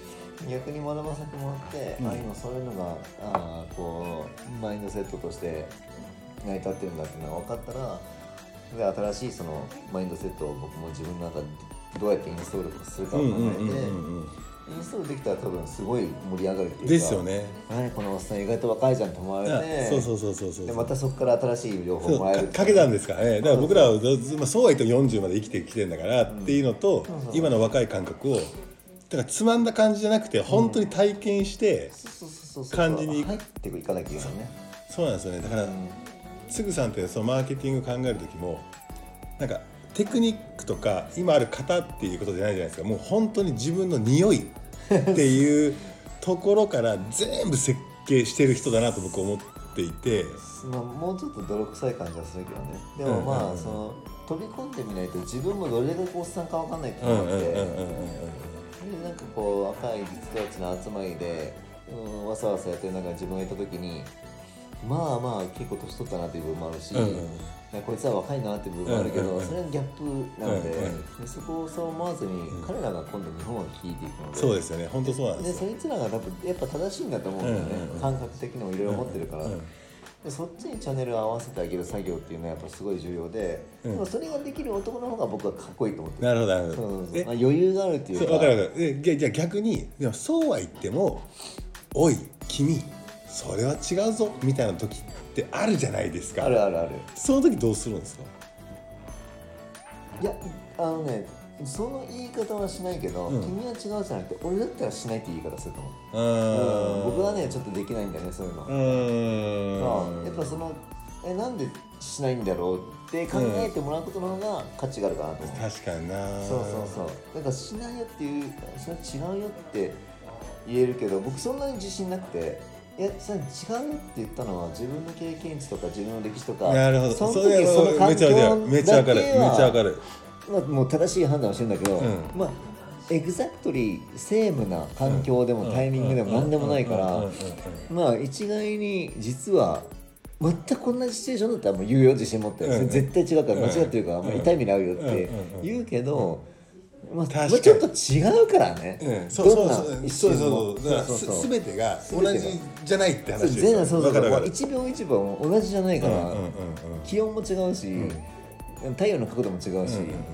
A: 逆に学ばせてもらって、
B: うん。
A: あ今そういうのがあーこうマインドセットとして成り立ってるんだっていうのが分かったらで新しいそのマインドセットを僕も自分の中でどうやってインストールするかを考えて、インストールできたら多分すごい盛り上がるっていうか
B: ですよね。
A: 何このおっさん意外と若いじゃんと思われ
B: あ
A: て
B: そうそうそうそうそう
A: でまたそこから新しい情報
B: そう
A: もらえる
B: かかけたんですからね。だから僕らはずまあそうは言っても40まで生きてきてるんだからっていうのと、今の若い感覚をだからつまんだ感じじゃなくて本当に体験して、
A: そうそうそうそう
B: 感じに
A: 入っていかなきゃいけないね。
B: そう。なんですよね。だから、
A: うん
B: つぐさんってそのマーケティング考える時もなんかテクニックとか今ある型っていうことじゃないじゃないですか。もう本当に自分の匂いっていうところから全部設計してる人だなと僕思っていて。
A: まあ、もうちょっと泥臭い感じはするけどね。でもまあ、
B: うんうん。うん
A: その飛び込んでみないと自分もどれだけおっさんかわかんないって。
B: うんうん
A: 思って、でなんかこう若い人たちの集まりで、うん、わさわさやってる中自分がいた時にまあまあ結構年取ったなっていう部分もあるし、
B: うん。うん
A: こいつは若いなっていう部分もあるけど、それはギャップなので,、でそこをそう思わずに、
B: ん。
A: 彼らが今度日本を率いていくので
B: そうですよね本当そうなんでよ。
A: ですそいつらが多分やっぱ正しいんだと思うんだよね、感覚的にもいろいろ持ってるから、でそっちにチャンネルを合わせてあげる作業っていうのはやっぱすごい重要で、
B: うん。
A: でもそれができる男の方が僕はかっこいいと思ってる。
B: なるほどなるほど。
A: そうそうそう。
B: え
A: まあ、余裕があるっていうか。
B: そう分かる分かる。じゃあ逆にでもそうは言っても「おい君それは違うぞ」みたいな時ってあるじゃないですか。
A: あるあるある。
B: その時どうするんですか？
A: いやあのねその言い方はしないけど、
B: うん。
A: 君は違うじゃなくて俺だったらしないって言い方すると思う、
B: うーん。
A: 僕はねちょっとできないんだよねそういうの、
B: う
A: やっぱそのえなんでしないんだろうって考えてもらうことの方が価値があるかなと思う、
B: 確かにな。
A: そうそうそう。だからしないよっていうそれは違うよって言えるけど僕そんなに自信なくていやそれ違うよって言ったのは自分の経験値とか自分の歴史とか
B: なるほど。
A: その時その環
B: はめちゃめちゃる。めっちゃわかる。
A: まあ、もう正しい判断をしてるんだけど、
B: うん。
A: まあエグザクトリーセームな環境でもタイミングでも何でもないからまあ一概に実は全く同じシチュエーションだったらもう言うよ自信持って、
B: うん。うん
A: 絶対違うから間違ってるから、
B: うん
A: まあ、痛い目に遭うよって
B: うん。
A: 言うけど、まあ、
B: 確かに。
A: まあちょっと違うからね、
B: うん、そうそうそう。そうそう
A: も
B: そう全てが同じじゃないって話。
A: 全然そうそうそう。
B: わかるわかる。
A: 一秒一秒も同じじゃないから、
B: うんうんうんうん。
A: 気温も違うし、太陽の角度も違うし、
B: うんうん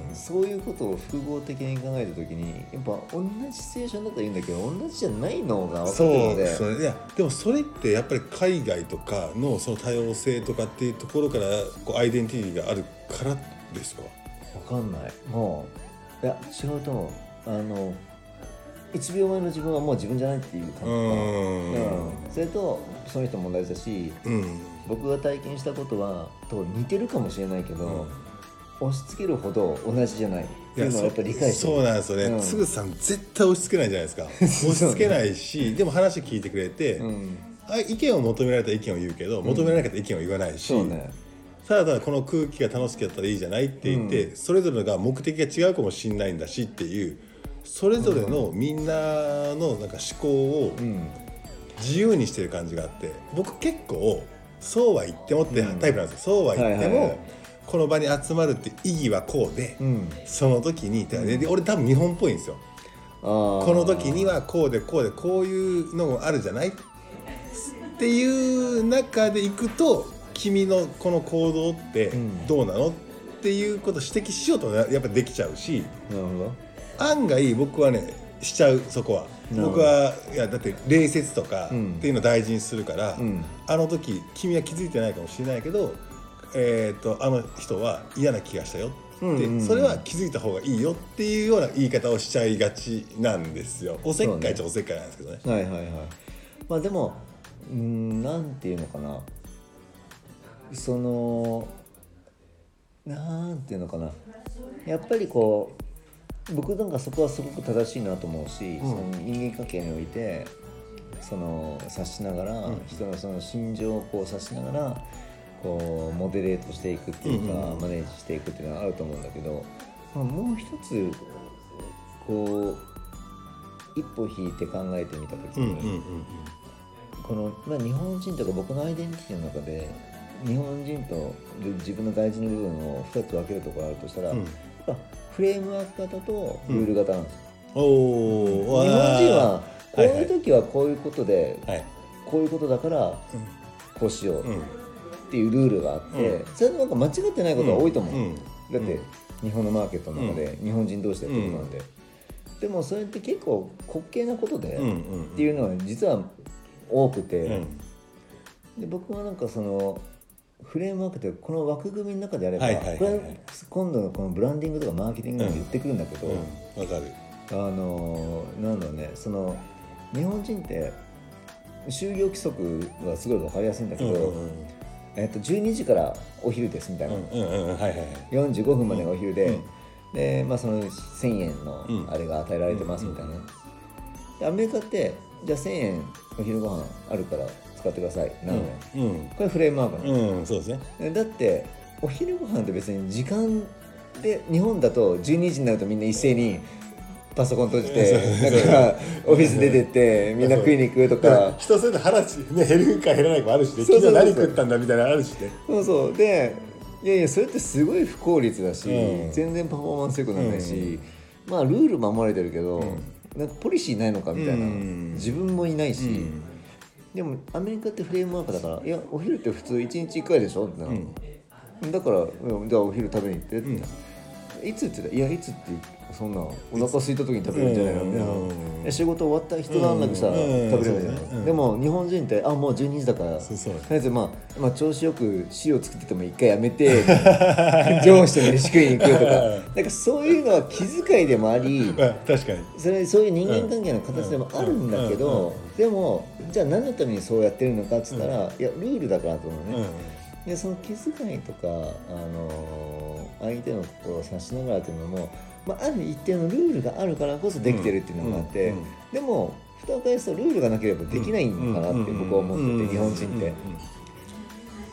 B: うん。
A: そういうことを複合的に考えた時にやっぱ同じシチュエーションだったらいいんだけど同じじゃないのが分かる
B: そう
A: ので
B: それいやでもそれってやっぱり海外とかのその多様性とかっていうところからこうアイデンティティがあるからですか？
A: 分かんない。もういや違うと思う。あの1秒前の自分はもう自分じゃないっていう感覚
B: うーん。
A: うん。それとその人も問題だし
B: うん。
A: 僕が体験したことはと似てるかもしれないけど、
B: うん。
A: 押し付けるほど同じじゃない。っていうのをやっぱり理解して
B: そうなんですよね、
A: うん。
B: つぐさん絶対押し付けないじゃないですか。押し付けないしでも話聞いてくれて、
A: うん。
B: あ意見を求められたら意見を言うけど求められなかったら意見を言わないし、
A: そうね
B: ただただこの空気が楽しかったらいいじゃないって言って、それぞれが目的が違うかもしれないんだしっていうそれぞれのみんなのなんか思考を
A: うん。
B: 自由にしてる感じがあって僕結構そうは言ってもってタイプなんですよ、そうは言っても、
A: はいはいはい。
B: この場に集まるって意義はこうで、
A: うん。
B: その時にでで俺多分日本っぽいんですよ。
A: こ
B: この時にはこうでこうでこういうのもあるじゃない？っていう中でいくと君のこの行動って
A: うん。
B: どうなのっていうことを指摘しようとやっぱできちゃうし
A: なるほど。
B: 案外僕はねしちゃうそこは。僕はいやだって礼節とか
A: うん。
B: っていうのを大事にするから、
A: うん。
B: あの時君は気づいてないかもしれないけど、えー、とあの人は嫌な気がしたよっそれは気づいた方がいいよっていうような言い方をしちゃいがちなんですよ。おせっかいっちゃおせっかいなんですけどね。
A: はいはいはい。まあでもうーんなんていうのかなそのなんていうのかな。やっぱりこう僕なんかそこはすごく正しいなと思うし、その人間関係においてその察しながら、
B: うん。
A: 人のその心情をこう察しながらこうモデレートしていくっていうか、
B: うんうん。うん
A: マネージしていくっていうのはあると思うんだけど、まあ、もう一つこう一歩引いて考えてみた時に、
B: うんうんうん。
A: この、まあ、日本人とか僕のアイデンティティの中で日本人と自分の大事な部分を2つ分けるところがあるとしたら、
B: うん。
A: やっぱフレームワーク型とルール型なんですよ、
B: おお
A: 日本人はこう
B: はいはい
A: いう時はこういうことで、
B: はい
A: こういうことだからこうしよう
B: うん。
A: っていうルールがあって、
B: う
A: それでなんか間違ってないことは多いと思う、
B: うん。
A: だって日本のマーケットの中で日本人同士でやってることなんで、でもそれって結構滑稽なことで、
B: うんうん。
A: っていうのは実は多くて、
B: うん。
A: で僕はなんかそのフレームワークってこの枠組みの中であれば、
B: はいはいはいはい。
A: これ今度のこのブランディングとかマーケティングで言ってくるんだけど、
B: うん。わかる。
A: あのなんだろうねその日本人って就業規則がすごい分かりやすいんだけど、
B: うんうんうん。
A: えっと、12時からお昼ですみたいな、
B: うんうんうん。はいはいはい
A: 45分までがお昼で、
B: うん。
A: で、まあ、その1000円の
B: うん
A: あれが与えられてますみたいな、でアメリカってじゃあ1000円お昼ご飯あるから使ってください。なのよ、
B: うん。
A: これフレームワークなの、
B: うんそうですね。
A: えだってお昼ご飯って別に時間で日本だと12時になるとみんな一斉にパソコン閉じてなんかオフィス出てってみんな食いに行くとか。
B: 人それぞれ話ね減るか減らないかもあるしね。昨日何食ったんだみたいなのあるしね。
A: そうそう。でいやいやそれってすごい不効率だし、
B: うん。
A: 全然パフォーマンス良くならないし、まあルール守れてるけど、なんかポリシーないのかみたいな、
B: うん。
A: 自分もいないし、
B: うん
A: でもアメリカってフレームワークだからいやお昼って普通1日1回でしょってなる。のだからうんじゃあお昼食べに行ってって、いつって言ったらいやいつってそんなお腹空いた時に食べるんじゃないの？みたいな、仕事終わったら一段落したら食べればいいじゃない、でも日本人ってあもう12時だからとりあえず、まあ、まあ調子よく塩作ってても一回やめて 上司と飯食いに行くとか。なんかそういうのは気遣いでもあり
B: あ確かに。
A: それそういう人間関係の形でもあるんだけどでもじゃあ何のためにそうやってるのかっつったら、いやルールだからと思うね、でその気遣いとか、あのー相手の心を察しながらっていうのも、まあ、ある一定のルールがあるからこそできてるっていうのがあって、
B: うんうん
A: でも蓋を返すとルールがなければできないのかなって僕は思ってて、日本人って。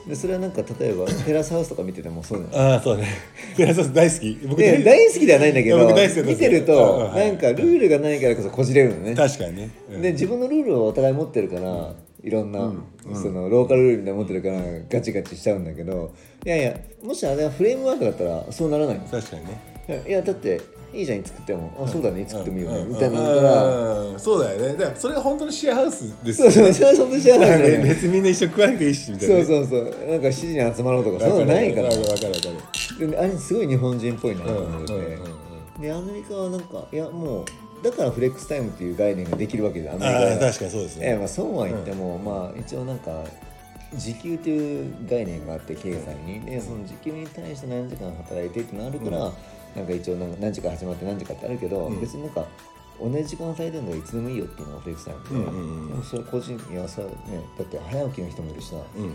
A: でそれはなんか例えばテラスハウスとか見ててもそうなの
B: ああそうねテラスハウス大好き僕
A: で大好きではないんだけど見てる
B: うん
A: となんかルールがないからこそこじれるのね
B: 確かにね、うん
A: で自分のルールをお互い持ってるからいろんな、そのローカルルールみたいなの持ってるからガチガチしちゃうんだけどいやいやもしあれはフレームワークだったらそうならないの
B: 確かにね
A: いやだっていいじゃん作っても。あそうだね作ってもいいよね。
B: うん。
A: みたいなのだから。
B: うん。そうだよね。だからそれが本当のシェアハウスです
A: そうそうそれはそんな知らないのよ
B: 別にみんな一緒に食わなくていいしみたいな
A: そうそうそう。なんか7時に集まろうとかそういうのないから。
B: わかるわかるわかる。
A: であれすごい日本人っぽいなと思って。でアメリカはなんかいやもうだからフレックスタイムっていう概念ができるわけでアメリカ
B: ああ
A: は
B: 確かにそうですね。
A: ええまあ、そうは言っても、まあ一応なんか時給という概念があって経済に。でその時給に対して何時間働いてってのあるから、なんか一応なんか何時から始まって何時かってあるけど、
B: うん。
A: 別になんか同じ時間働いてるのがいつでもいいよっていうのがフレックスタイムで、
B: うんうんうん。
A: でもそれ個人いやさ、ね、だって早起きの人もいるしさ、
B: うん。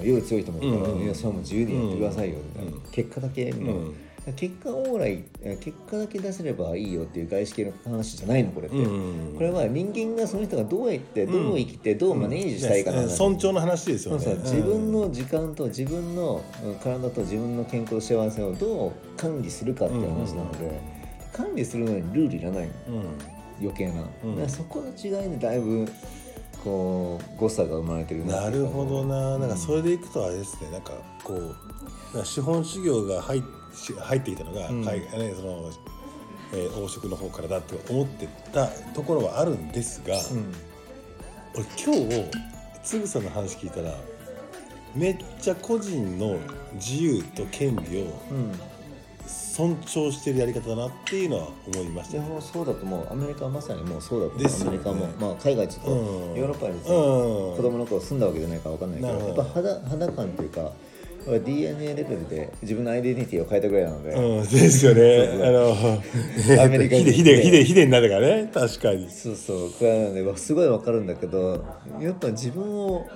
A: あ夜強い人もいるから、
B: うんうん
A: いやそれはもう自由にやってくださいよみたいな、
B: うん
A: 結果だけみたいな、
B: うん
A: 結果オーライえ結果だけ出せればいいよっていう外資系の話じゃないのこれって、これは人間がその人がどうやってどう生きてどうマネージしたいかな
B: 尊重の話ですよね。
A: 自分の時間と自分のうん体と自分の健康と幸せをどう管理するかっていう話なので、管理するのにルールいらないの。
B: うん。
A: 余計な、
B: うん。
A: だからそこの違いでだいぶこう誤差が生まれてる
B: なるほどな、なんかそれでいくとあれですね。なんかこう資本主義が入っし入ってきたのが、
A: うん。
B: 海外ねその、えー、王職の方からだって思ってたところはあるんですが、
A: うん。
B: 俺今日つぐさんの話聞いたらめっちゃ個人の自由と権利を
A: うん。
B: 尊重してるやり方だなっていうのは思いましたね。
A: でもそうだと思う。アメリカはまさにもうそうだと思う、
B: ね。
A: アメリカも、まあ、海外ちょっと、
B: うん。
A: ヨーロッパに、
B: うん。
A: 子供の頃住んだわけじゃないから分かんないけど。やっぱ肌肌感っていうか DNA レベルで自分のアイデンティティを変えたぐらいなので、
B: うん、ですよね。あの、
A: アメリカに
B: ヒデ、ヒデ、ヒデ、ヒデになるからね。確かに。
A: そうそうこれはねわすごい分かるんだけどやっぱ自分を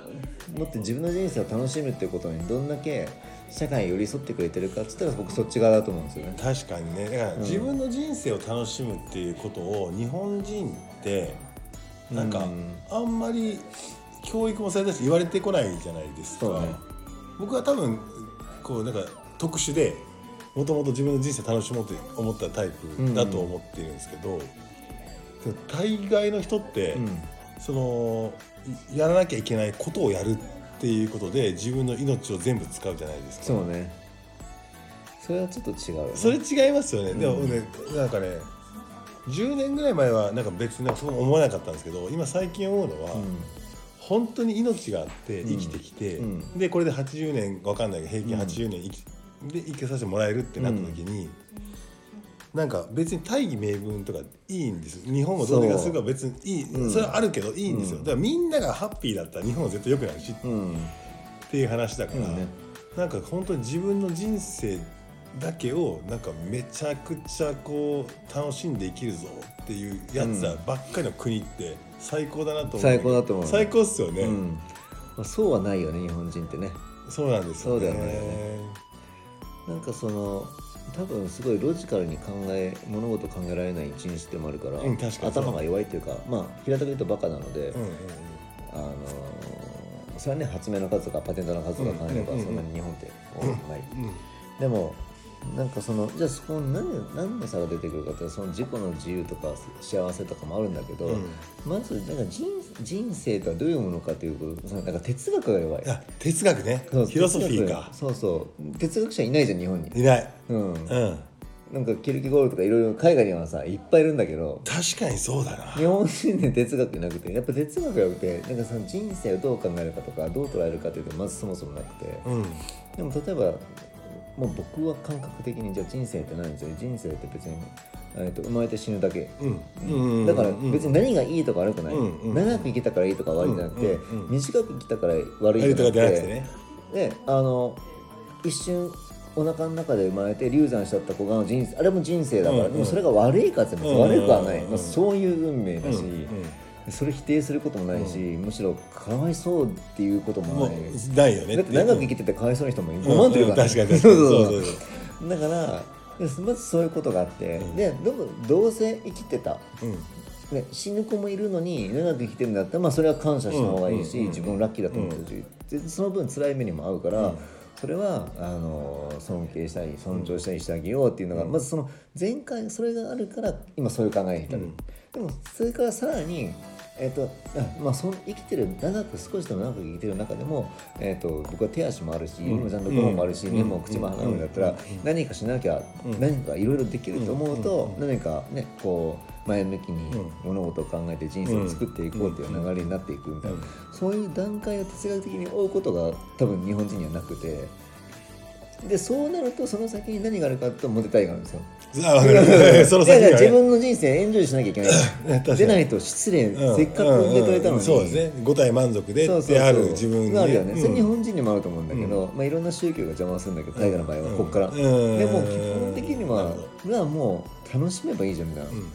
A: もって自分の人生を楽しむっていうことにどんだけ社会に寄り添ってくれてるかっつったら僕そっち側だと思うんですよね。
B: 確かにね。だから、自分の人生を楽しむっていうことを、日本人って。なんか、
A: うん
B: あんまり。教育もされたし、言われてこないじゃないですか。
A: そうね
B: 僕は多分、こう、なんか、特殊で。もともと自分の人生楽しもうと思ったタイプだと思っているんですけど。でも大概の人って、
A: うん。
B: そのいやらなきゃいけないことをやるっていうことで自分の命を全部使うじゃないですか。
A: そうね。それはちょっと違うよね、
B: それ違いますよね、でも
A: うん
B: ねなんかね10年ぐらい前はなんか別になんかそう思わなかったんですけど今最近思うのは、
A: うん
B: 本当に命があって生きてきて、
A: うん。うん
B: でこれで80年わかんないけど平均80年生き,、で生きさせてもらえるってなった時に、なんか別に大義名分とかいいんです。日本をどうにかするか別にいい。そ,、
A: う。ん。
B: れはあるけどいいんですよ、
A: うん。
B: だからみんながハッピーだったら日本は絶対良くなるし
A: うん。
B: っていう話だから、
A: うんね。
B: なんか本当に自分の人生だけをなんかめちゃくちゃこう楽しんで生きるぞっていうやつらばっかりの国って最高だなと思う、
A: 最高だと思う
B: 最高っすよね、
A: うん。まあ、そうはないよね日本人ってね。
B: そうなんですよね。
A: そうだよね。なんかその多分すごいロジカルに考え物事考えられない一日でもあるから、
B: うん確か
A: 頭が弱いっていうかまあ平たく言うとバカなので、
B: うんうんうん。
A: あのーそれはね発明の数とかパテントの数とか考えれば
B: うんうんうん
A: そんなに日本って多くない、
B: うん。
A: でもなんかそのじゃあそこに何何の差が出てくるかってその自己の自由とか幸せとかもあるんだけど、
B: うん。
A: まずなんか人人生とはどういうものかということそのなんか哲学が弱い。
B: あ哲学ね。
A: そう
B: フィロソフィー
A: 哲
B: か
A: 学そうそう。哲学者いないじゃん日本に。
B: いない。
A: うん、
B: うん。
A: なんかキルケゴールとかいろいろ海外にはさいっぱいいるんだけど
B: 確かにそうだな。
A: 日本人で哲学なくてやっぱ哲学がよくてなんかその人生をどう考えるかとかどう捉えるかというとまずそもそもなくて。
B: うん。
A: でも例えばもう僕は感覚的にじゃあ人生って何ですよ。人生って別に、えー、と生まれて死ぬだけ、
B: うん。うん。
A: だから別に何がいいとか悪くない、長く生きたからいいとか悪いじゃなくて、短く生きたから悪い
B: とか
A: じゃなくてであの一瞬お腹の中で生まれて流産しちゃった子が人生あれも人生だから、でもそれが悪いかって言ったら
B: うんうん
A: 悪くはない、
B: うん
A: まあ、そういう運命だし、それ否定することもないし、むしろかわいそうっていうことも
B: も
A: ない、
B: うないよね
A: だって長く生きててかわいそうな人も
B: うん。
A: 5万というか、
B: うん。確かに確かに。
A: そうそうだからでまずそういうことがあって、
B: うん。
A: でどうせ生きてた、
B: うん。
A: ね、死ぬ子もいるのに長く生きてるんだったら、まあ、それは感謝した方がいいし、
B: うんうん
A: 自分ラッキーだと思ってるし、でその分辛い目にも遭うから、
B: うん。
A: それはあの尊敬したり尊重したりしてあげようっていうのが、まずその前回それがあるから今そういう考えに至る、
B: うん。
A: でもそれからさらにえっとあまあ、その生きてる長く少しでも長く生きてる中でも、えっと僕は手足もあるし、指もちゃんと5本もあるし、
B: うん。
A: 目も口も鼻もあるん。だったら、
B: うん。
A: 何かしなきゃ、
B: うん。
A: 何かいろいろできると思うと、
B: うん。
A: 何かねこう前向きに
B: うん。
A: 物事を考えて人生を作っていこうっていう流れになっていくみたいな、
B: うん。
A: そういう段階を哲学的に追うことが多分日本人にはなくてでそうなるとその先に何があるかとモテたいがあるんですよ。
B: あ分かる。その先にはね。
A: 自分の人生エンジョイしなきゃいけない。でないと失礼、
B: うん。
A: せっかく受け取れたのに、
B: うんうんそうですね。五体満足で
A: そうそうそう。
B: である自分に
A: があるよね、
B: うん。
A: それ日本人にもあると思うんだけど、まあ、いろんな宗教が邪魔するんだけど大河の場合はここから、
B: うん。
A: でも基本的には
B: なるほ
A: がもう楽しめばいいじゃんみたいな、
B: うん。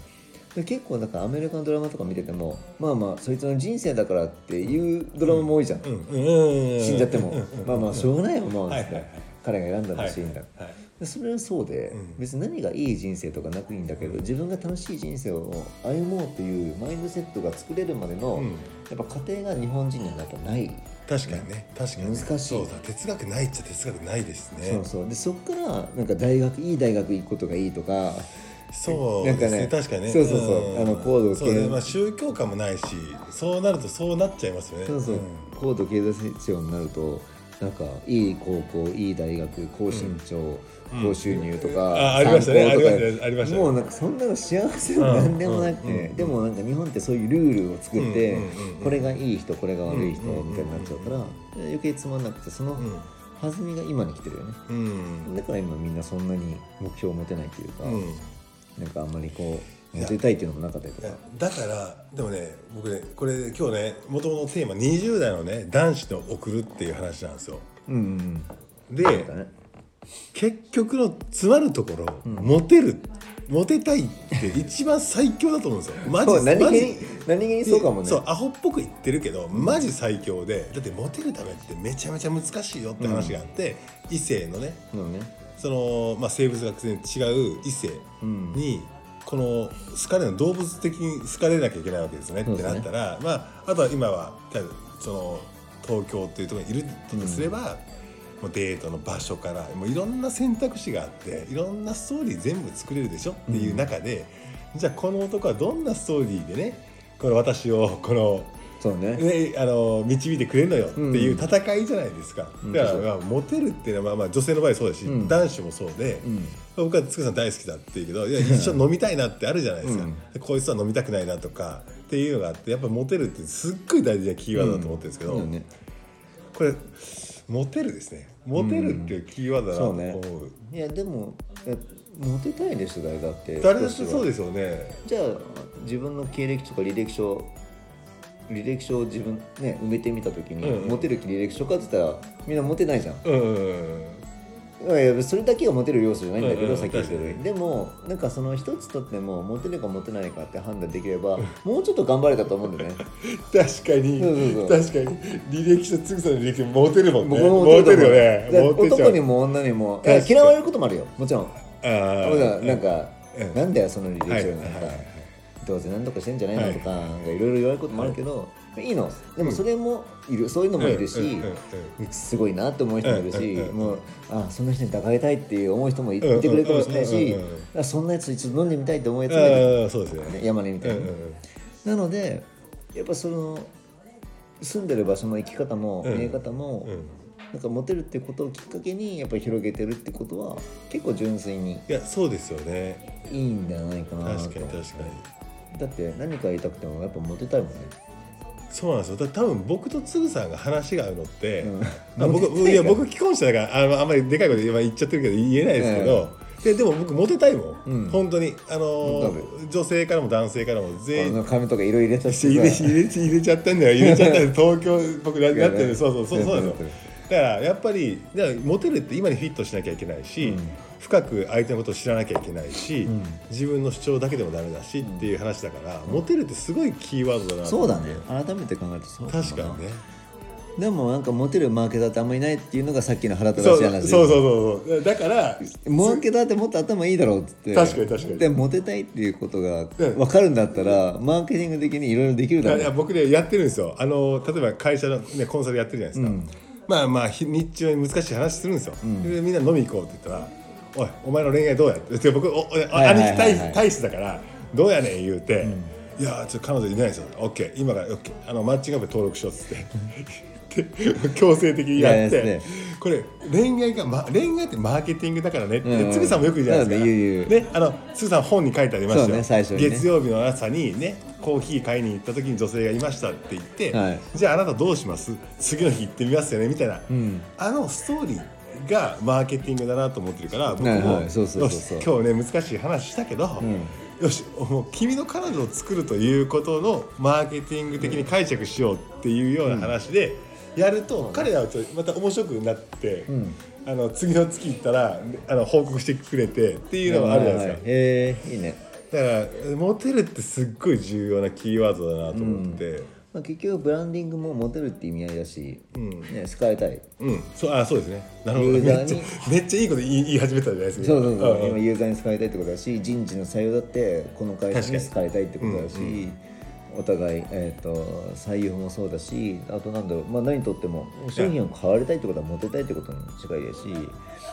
A: で結構なんかアメリカのドラマとか見ててもまあまあそいつの人生だからっていうドラマも多いじゃん、
B: うん。うん。
A: 死んじゃっても、
B: うん。うん。
A: まあまあしょうがないよもう、
B: はいはいはい
A: 彼が選んだ
B: はい
A: らしいんだ、
B: はい。
A: でそれはそうで、
B: うん。
A: 別に何がいい人生とかなくいいんだけど自分が楽しい人生を歩もうというマインドセットが作れるまでの、
B: うん。
A: やっぱ家庭が日本人にはやっぱない、
B: 確かにね。確かにね。
A: 難しい。
B: そうだ。哲学ないっちゃ哲学ないですね。
A: そう。そうでそっからなんか大学いい大学行くことがいいとか
B: そうですね。
A: なんかね
B: 確かにね。
A: そうそうそう。ん。あの高度経
B: そうね。まあ宗教観もないしそうなるとそうなっちゃいますよね。
A: そうそう、
B: ん。
A: 高度経済成長になるとなんかいい高校いい大学高身長、
B: うん。
A: 高収入とか、
B: あありましたね。
A: 参考とか
B: ありましたね。ありましたね。
A: もうなんかそんなの幸せもなん。でもなくて、
B: うん。うん
A: でもなんか日本ってそういうルールを作って、
B: うん。うん。うん。うん。
A: これがいい人これが悪い人
B: うん。
A: みたいになっちゃうから、余計つまんなくてその弾みが今に来てるよね、
B: うん。
A: だから今みんなそんなに目標を持てないというか、
B: うん。
A: なんかあんまりこうモテたいっていうのもなかったりとか
B: だからでもね僕ねこれ今日ねもともとテーマ20代のね男子の送るっていう話なんですよ
A: うんうん
B: で
A: ね
B: 結局の詰まるところ、モテるモテたいって一番最強だと思うんですよマジ
A: そう何気に何気にそうかもね
B: そうアホっぽく言ってるけどマジ最強でだってモテるためってめちゃめちゃ難しいよって話があって、異性のね
A: そうね
B: その、まあ、生物学的に違う異性
A: うん
B: に、この好かれる動物的に好かれなきゃいけないわけですよねってなったら、まあ、あとは今はその東京っていうところにいるとすれば、もうデートの場所からもういろんな選択肢があっていろんなストーリー全部作れるでしょっていう中で、じゃあこの男はどんなストーリーでねこの私をこの
A: そうね。
B: ね、あの導いてくれるのよっていう戦いじゃないですか、
A: うん。
B: だから、
A: うん
B: まあ、モテるっていうのは、まあまあ、女性の場合そうだし、
A: うん。
B: 男子もそうで、
A: うん。
B: 僕はつくさん大好きだって言うけどいや一緒に飲みたいなってあるじゃないですか、こいつは飲みたくないなとかっていうのがあってやっぱモテるってすっごい大事なキーワードだと思ってるんですけど、
A: ね。
B: これモテるですね。モテるっていうキーワードだなと思う、
A: ね。いやでもえモテたいです誰だって。
B: 誰だってそう
A: で
B: ですよね。
A: じゃあ自分の経歴とか履歴書履歴書を自分ね埋めてみた時に、
B: うん
A: モテる履歴書かって言ったらみんなモテないじゃん。
B: うんうんうん。
A: いやいやそれだけがモテる要素じゃないんだけど、
B: うんうん
A: さっき言ったよう
B: 確
A: にでもなんかその一つとってもモテるかモテないかって判断できればもうちょっと頑張れたと思うんだよね。
B: 確かに。
A: そうそうそう。
B: 確かに。履歴書つくさんの履歴書モテるもんね。
A: 僕もモテると思う。
B: よね。
A: で
B: モテちゃう。
A: 男にも女にもいや
B: 確かに。
A: 嫌われることもあるよ。もちろん。
B: あー。
A: ほらなんか、
B: うん。
A: なんだよその履歴書
B: はい
A: なんか、
B: はいはい
A: どうせ何とかしてんじゃないのとか、
B: は
A: なんかいろいろ言われることもあるけど、い、いの。でもそれもいる、そういうのもいるし、
B: うんうんうん
A: すごいなって思う人もいるし、
B: うんうんうん
A: もうあそんな人に抱えたいっていう思う人もいいてくれるかもしれないし、
B: う
A: そんなやつ一度飲んでみたいって思うやつもいる、
B: ああそうですよね。
A: ね、山根みたいな、
B: うんうんうん。
A: なのでやっぱその住んでる場所の生き方も
B: うん。
A: 見え方も、
B: うん。
A: なんかモテるってことをきっかけにやっぱり広げてるってことは結構純粋に
B: いやそうですよね。
A: いいんじゃないかなと。
B: 確かに確かに
A: だって何か言いたくてもやっぱモテたいもんね、
B: そうなんですよ。だ多分僕とつぐさんが話が合うのって、
A: うん。
B: あ僕
A: い
B: や僕既婚者だからあのあんまりでかいこと今言っちゃってるけど言えないですけど、ででも僕モテたいもん、
A: うん。
B: 本当に。あの女性からも男性からも
A: こ
B: 全員
A: の髪とか色入れさせ
B: 入れ
A: てさ。
B: 入れ入れちゃったんだよ。入れちゃったんだよ。東京僕ななってるそうそうそうそうだからやっぱりモテるって今にフィットしなきゃいけないし、
A: うん
B: 深く相手のことを知らなきゃいけないし、
A: ん。
B: 自分の主張だけでもダメだしっていう話だから、モテるってすごいキーワードだなと
A: そうだね。改めて考えるとそう
B: 確かにね。
A: でもなんかモテるマーケターってあんまりいないっていうのがさっきの腹立たしい話
B: そうそうそうそう。だから
A: マーケターってもっと頭いいだろうっつって。
B: 確かに確かに。
A: でモテたいっていうことが
B: ん
A: 分かるんだったらマーケティング的にいろいろできる
B: い
A: だろう
B: やいや僕ねやってるんですよ。あの例えば会社の、ね、コンサルやってるじゃないですか、まあまあひ日中に難しい話するんですよ、でみんな飲み行こうって言ったら「おいお前の恋愛どうや?」ってで僕おお
A: はいはい
B: 兄貴体体質だから「どうやねん」言うて「いやちょっと彼女いないですよ OK 今から OK あのマッチングアプリ登録しよう」っつって。で強制的にやって。
A: いやいやです
B: これ恋愛が、ま、恋愛ってマーケティングだからねって、
A: うん。
B: つぐさんもよく言うじゃないですか。
A: ね
B: あのつぐさん本に書いてありましたよ、
A: ね最初にね。
B: 月曜日の朝にねコーヒー買いに行った時に女性がいましたって言って、
A: はい。
B: じゃああなたどうします？次の日行ってみますよねみたいな、
A: ん。
B: あのストーリーがマーケティングだなと思ってるから僕も、
A: はいはいそう
B: 今日ね難しい話したけど、よしもう君の彼女を作るということのマーケティング的に解釈しようっていうような話でやると、彼らはちょまた面白くなって、あの次の月行ったらあの報告してくれてっていうのがあるじゃないですか。
A: へえいいね。
B: だからモテるってすっごい重要なキーワードだなと思って、
A: まあ、結局ブランディングもモテるって意味合いだし、
B: ん。
A: ね、好かれたい。
B: うん、そうあそうですね。なるほど。
A: ユー
B: っちゃめっちゃいいこと言い言い始めたじゃないですか。
A: そうそうそう、
B: ん。
A: 今ユーザーに好かれたいってことだし人事の採用だってこの会社に好かれたいってことだし、お互い、えー、と採用もそうだしあとなんだろう、まあ、何にとっても商品を買われたいってことはモテたいってことに近いですし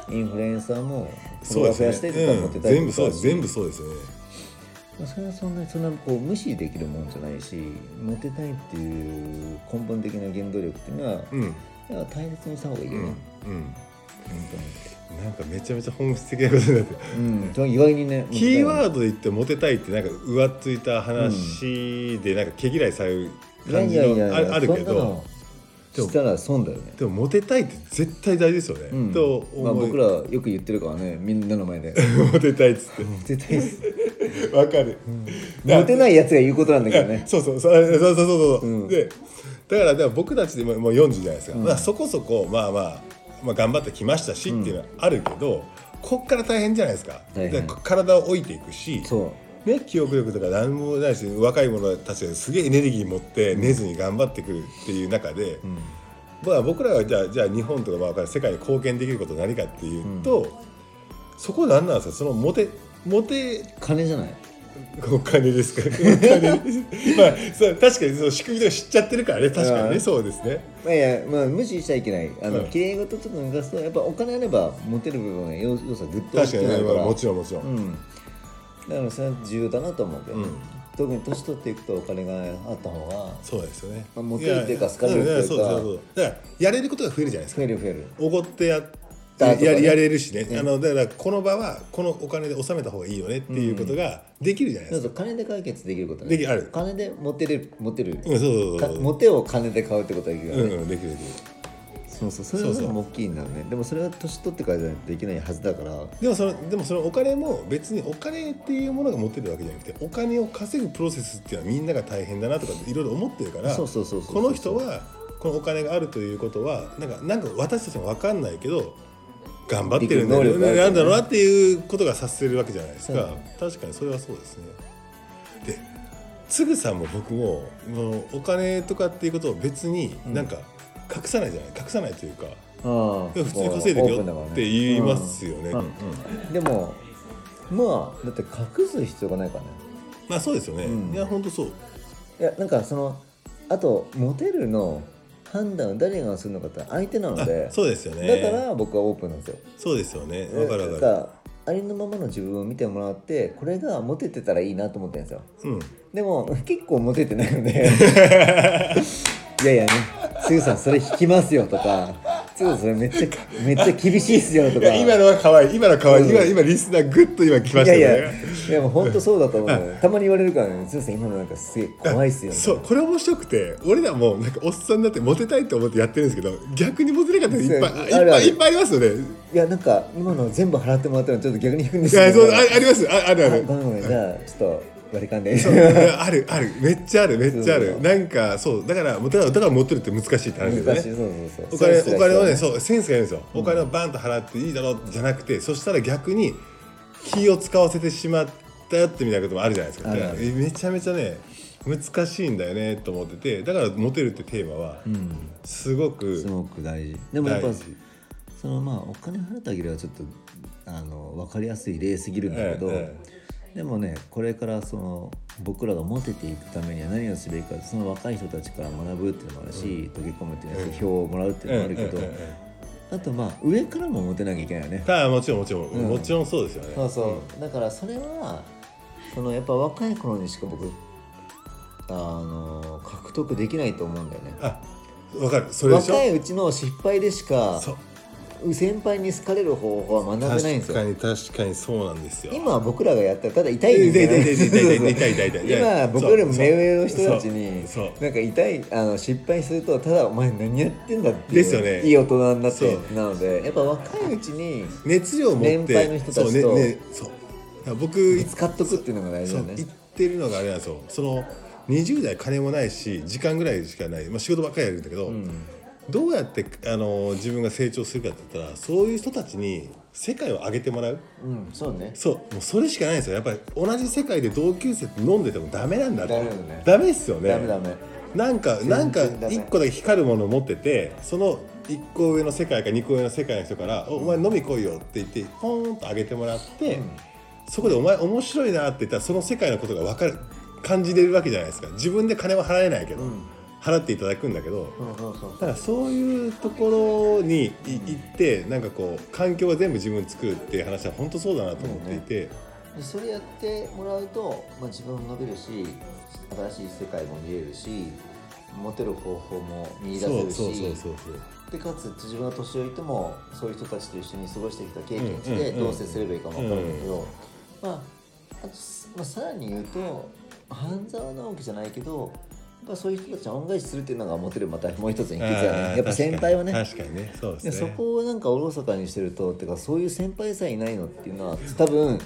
A: インフルエンサーもフォロワー増やしたいってことはモテたいって
B: 全部そう
A: ことだし、
B: 全部そうですよね。
A: まあそれはそんなそんなこう無視できるもんじゃないしモテたいっていう根本的な原動力っていうのは、
B: うん。
A: 大切にした方がいいよね、
B: うん。
A: 本
B: なんかめちゃめちゃ本質的なことになって
A: うん。と、意外にね
B: キーワ
A: ー
B: ードで言ってモテたいってなんか浮ついた話でなんか毛嫌いされる感じのああるけど
A: したら損だよね。
B: でもモテたいって絶対大事ですよね、
A: うん。
B: と
A: まあ、僕らよく言ってるからねみんなの前で。
B: モテたいっつっ
A: モテたいっす。
B: て わかる、
A: モテないやつが言うことなんだけどね。
B: そうそう。そうそうそうそうそう、
A: うん。
B: でだからだから僕たちでももう40じゃないですか、まあ、そこそこまあまあ、まあ、頑張ってきましたしっていうのはあるけど、こっから大変じゃないですか。体を置いていくし
A: そう
B: ね、記憶力とか何もないし若い者たちがすげえエネルギー持って寝ずに頑張ってくるっていう中で、まあ、僕らがじゃあじゃあ日本とかまあ世界に貢献できることは何かっていうと、そこ何なんですか？そのモテモテ
A: 金じゃない？
B: お金ですか？まあそう確かにその仕組みとか知っちゃってるからね確かにね
A: うん
B: そうですね。
A: まあいや、まあ、無視しちゃいけない。あの、
B: うん。
A: 綺麗事と抜かすとやっぱお金あればモテる部分が要要素はぐっと大
B: 確かにね、
A: きくなるから。
B: まあもちろんもちろん、
A: うんだからそれは重要だなと思うけど、
B: うん。
A: 特に年取っていくとお金があった方が
B: そうですよね。
A: まあモテるっていうか好かれるっていうか。
B: やそうそうそう。だからやれることが増えるじゃないですか。
A: 増える増える。
B: おごってやややれるしね、あのだからこの場はこのお金で納めた方がいいよねっていうことができるじゃないですか、
A: 金で解決できることね。
B: できある。
A: 金でモテるモテる、
B: うんそうそうそう
A: かモテを金で買うってことはできるよね、
B: うんうんできるできる
A: そうそうそれは
B: そうそう
A: 大きいんだよね。でもそれは年取ってからじゃないとできないはずだから。
B: でもそのでもそのお金も別にお金っていうものが持ってるわけじゃなくてお金を稼ぐプロセスっていうのはみんなが大変だなとかいろいろ思ってるから
A: そうそうそうそう
B: この人はこのお金があるということはなんかなんか私たちも分かんないけど頑張ってるんだ
A: できる能力がある
B: なんだろうなっていうことが察せるわけじゃないですか。確かにそれはそうですね。でつぐさんも僕ももうお金とかっていうことを別になんか隠さないじゃない隠さないというか普通に稼いでるよって言いますよね、
A: うん。うん。でもまあだって隠す必要がないからね。
B: まあそうですよね、
A: うん。
B: いや本当そう。
A: いやなんかそのあとモテるの判断を誰がするのかって相手なので
B: あそうですよね。
A: だから僕はオープンなんですよ。
B: そうですよね。わかるわか
A: だからありのままの自分を見てもらってこれがモテてたらいいなと思ってるんですよ。
B: るうん。
A: でも結構モテてないので。いやいやねすぐさんそれ引きますよとか。すぐさんそれめっちゃめっちゃ厳しいっすよとか。
B: 今のは可愛い。今のは可愛い、
A: うん。
B: 今今リスナーグッと今来ました
A: いやいやいやもう本当そうだと思う。たまに言われるからね。すぐさん今のなんかすげえ怖いっすよね。
B: そうこれ面白くて俺らもなんかおっさんになってモテたいと思ってやってるんですけど逆にモテなかったらいっぱいいっぱいいっぱいありますよね。
A: いやなんか今の全部払ってもらったのちょっと逆に引くんです
B: い。やそうあ
A: あ
B: あります。ああるある。
A: ごめんごめん。じゃあちょっと割り勘で。
B: あるある。めっちゃあるめっちゃある。なんかそう。だからだからだから持ってるって難しいって話ですよね。お金お金をねそうセンスがいるんですよ、お金をバンと払っていいだろうじゃなくてそしたら逆に気を使わせてしまったよってみたいなこともあるじゃないですか。
A: あるある。
B: えめちゃめちゃね難しいんだよねと思っててだからモテるってテーマは
A: うん。
B: すごく
A: すごく大事。でもやっぱそのまあお金払ってあげればちょっとあの分かりやすい例すぎるんだけど、
B: え
A: でもねこれからその僕らがモテていくためには何をすべきかその若い人たちから学ぶっていうのもあるし、溶け込むっていうのは票をもらうっていうのもあるけど、あとまあ上からもモテなきゃいけないよね。
B: えああもちろんもちろん、
A: うん。
B: もちろんそうですよね。
A: そうそう。だからそれはそのやっぱ若い頃にしか僕あの獲得できないと思うんだよね。
B: あわかる。それでしょ？
A: 若いうちの失敗でしか
B: そう
A: 先輩に好かれる方法は学べないんですよ。
B: 確かに確かにそうなんですよ。
A: 今僕らがやったらただ痛いみ
B: 痛い痛い
A: 今僕よりも目上の人たちになんか痛いあの失敗するとただお前何やってんだって
B: ですよね。
A: いい大人になってなのでやっぱ若いうちに
B: 熱量を持って
A: 年配の人たちと
B: 僕
A: 使っとくっていうのが大事だね。
B: 言ってるのがあれなんですよ。その20代金もないし時間ぐらいしかない、まあ、仕事ばっかりやるんだけど、
A: うん。
B: どうやってあの自分が成長するかって言ったらそういう人たちに世界を上げてもらう。
A: うんそうね。
B: そう。もうそれしかないんですよ。やっぱり同じ世界で同級生と飲んでてもダメなんだって
A: ダメだね。
B: ダメっすよね。
A: ダメダメ。
B: なんかなんか
A: ダメ。
B: 一個だけ光るものを持っててその一個上の世界か二個上の世界の人から「おお前飲み来いよ」って言ってポーンと上げてもらって、
A: うん。
B: そこで「お前面白いな」って言ったらその世界のことが分かる感じれるわけじゃないですか。自分で金は払えないけど、
A: うん
B: 払っていただくんだけどだからそういうところにい行ってなんかこう環境は全部自分で作るっていう話は本当そうだなと思っていて、
A: でそれやってもらうと、まあ、自分も伸びるし新しい世界も見えるしモテる方法も見出せるしでかつ自分が年老いてもそういう人たちと一緒に過ごしてきた経験値で
B: うんうんうん
A: どう接すればいいかも分かるんだけど、まああと、まあ、さらに言うと半沢直樹じゃないけどぱそういう人たちは恩返しするっていうのがモテるまたもう一つの秘訣だ
B: あー。
A: ねやっぱ先輩はね。
B: 確かにね。そうですね。
A: でそこをなんかおろそかにしてるとっていうかそういう先輩さえいないのっていうのは多分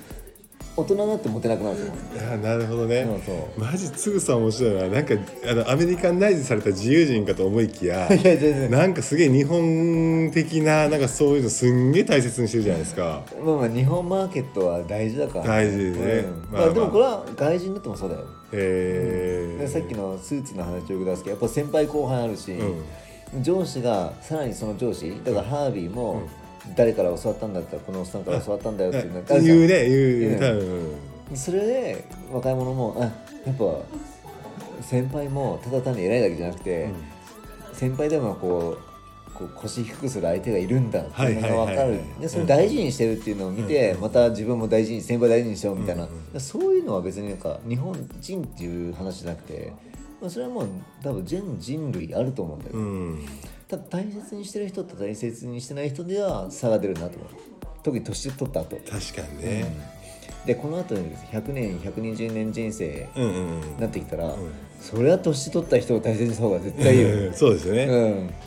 A: 大人になってモテなくなるんですよ
B: いやなるほどね。
A: そうそう。
B: マジつぐさん面白いななんかあのアメリカンナイズされた自由人かと思いきや
A: いや全然。
B: なんかすげえ日本的ななんかそういうのすんげえ大切にしてるじゃないですか。
A: まあまあ日本マーケットは大事だから
B: 大事ですね。
A: うん。
B: まあまあ。
A: まあでもこれは外人になってもそうだよ。
B: えー、
A: でさっきのスーツの話をよく出すけどやっぱ先輩後輩あるし、
B: うん。
A: 上司がさらにその上司だからハービーも誰から教わったんだったらこのおっさんから教わったんだよっていう
B: 言うね言う多分
A: それで若い者もあやっぱ先輩もただ単に偉いだけじゃなくて、先輩でもこうこう腰低くする相手がいるんだっていうのが分かる。
B: はい
A: でそれ大事にしてるっていうのを見て、また自分も大事に先輩大事にしようみたいな、そういうのは別になんか日本人っていう話じゃなくて、まあ、それはもう多分全人類あると思うんだよ、
B: うん
A: ただ大切にしてる人と大切にしてない人では差が出るなと。思う特に年取った後。
B: 確かにね。
A: でこの後に100年120年人生
B: うんうんうん。
A: になってきたら、それは年取った人を大切にした方が絶対いいよ、
B: う んそうですよね、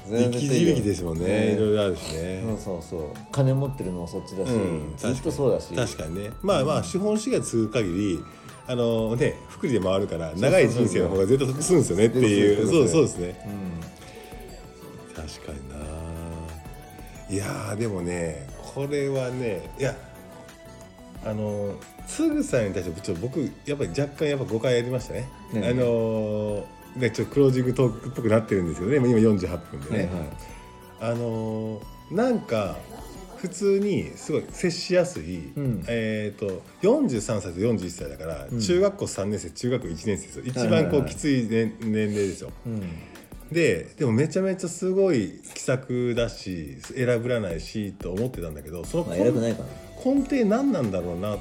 A: うん。
B: 生き字引ですもんね、いろ
A: い
B: いろあるしね、
A: そうそう。そう金持ってるのもそっちだし、
B: うん。
A: ずっとそうだし。
B: 確かに。ね。まあまあ資本主義が続く限りあのね福利で回るから長い人生の方が絶対得するんですよねっていう。そう
A: そう
B: ですね確かにな。いやーでもねこれはねいやあのつぐさんに対してちょっと僕やっぱり若干やっぱ誤解やりましたね、
A: ね
B: あのねちょっとクロージングトークっぽくなってるんですけどね。今48分で
A: うん、
B: ね、
A: はいはい。
B: あのーなんか普通にすごい接しやすい、
A: うん。
B: えっ、と43歳と41歳だから、
A: うん。
B: 中学校3年生中学校1年生ですよ。一番こうきつい年年齢ですよ。
A: うん
B: ででもめちゃめちゃすごい気さくだし選ぶらないしと思ってたんだけどその
A: まあ
B: 根底何なんだろうなっ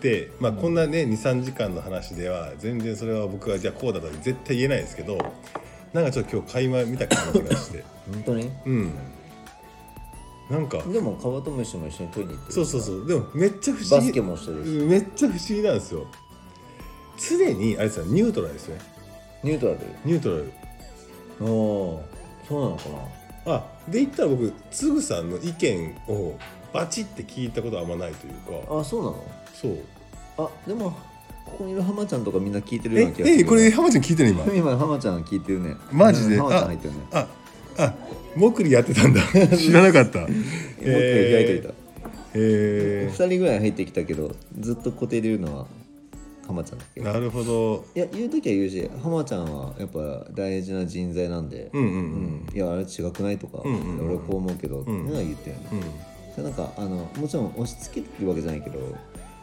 B: て、まあ、こんなね23時間の話では全然それは僕はじゃあこうだとは絶対言えないですけどなんかちょっと今日垣間見た感じがして。
A: 本当に？
B: うん。なんか。
A: でもカブトムシも一緒に取りに行ってる
B: そうそうそう。でもめっちゃ不思議。
A: バスケもしてるし。
B: めっちゃ不思議なんですよ。常にあれですよニュートラルですね。
A: ニュートラル？
B: ニュートラル
A: そうなのかな。
B: あで言ったら僕つぐさんの意見をバチって聞いたことはあんまないというか。
A: あそうなの？
B: そう。
A: あでもここにいる浜ちゃんとかみんな聞いてるよう
B: え
A: な気がする
B: えこれ浜ちゃん聞いてる今？
A: 今浜ちゃん聞いてるね。
B: マジで？
A: うん浜ちゃん入ってるね。
B: ああもくりやってたんだ。知らなかった。
A: 僕開いていた。
B: え
A: 2人ぐらい入ってきたけどずっと固定でいるのは？浜ちゃんだっけ？
B: ー、なるほど。
A: いや言う時は言うし浜ちゃんはやっぱ大事な人材なんで、
B: うんうんうん。
A: うん。いやあれ違くないとか、
B: んうんうん。
A: 俺はこう思うけど、っていうのは言ったよね、
B: うん。
A: それなんかあのもちろん押し付けてるわけじゃないけどい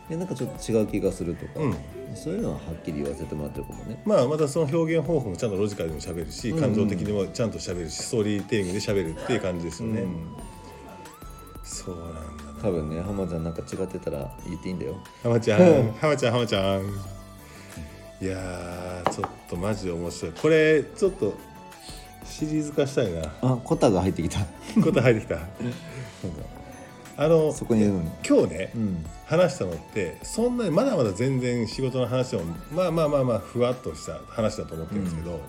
A: やなんかちょっと違う気がするとか、
B: うん。
A: そういうのははっきり言わせてもらってるかもね。
B: まあまたその表現方法もちゃんとロジカルにも喋るし感情的にもちゃんと喋るしストーリーテリングで喋るっていう感じですよね、
A: うん。
B: そうなんだ。な
A: 多分ね浜ちゃんなんか違ってたら言っていいんだよ。
B: 浜ちゃん 浜ちゃん浜ちゃん。いやーちょっとマジで面白い。これちょっとシリーズ化したいな。
A: あコタが入ってきた。
B: こと入ってきた。あの
A: そこにいるのに。
B: 今日ね、
A: うん。
B: 話したのってそんなにまだまだ全然仕事の話でもまあまあまあまあふわっとした話だと思ってるんですけど、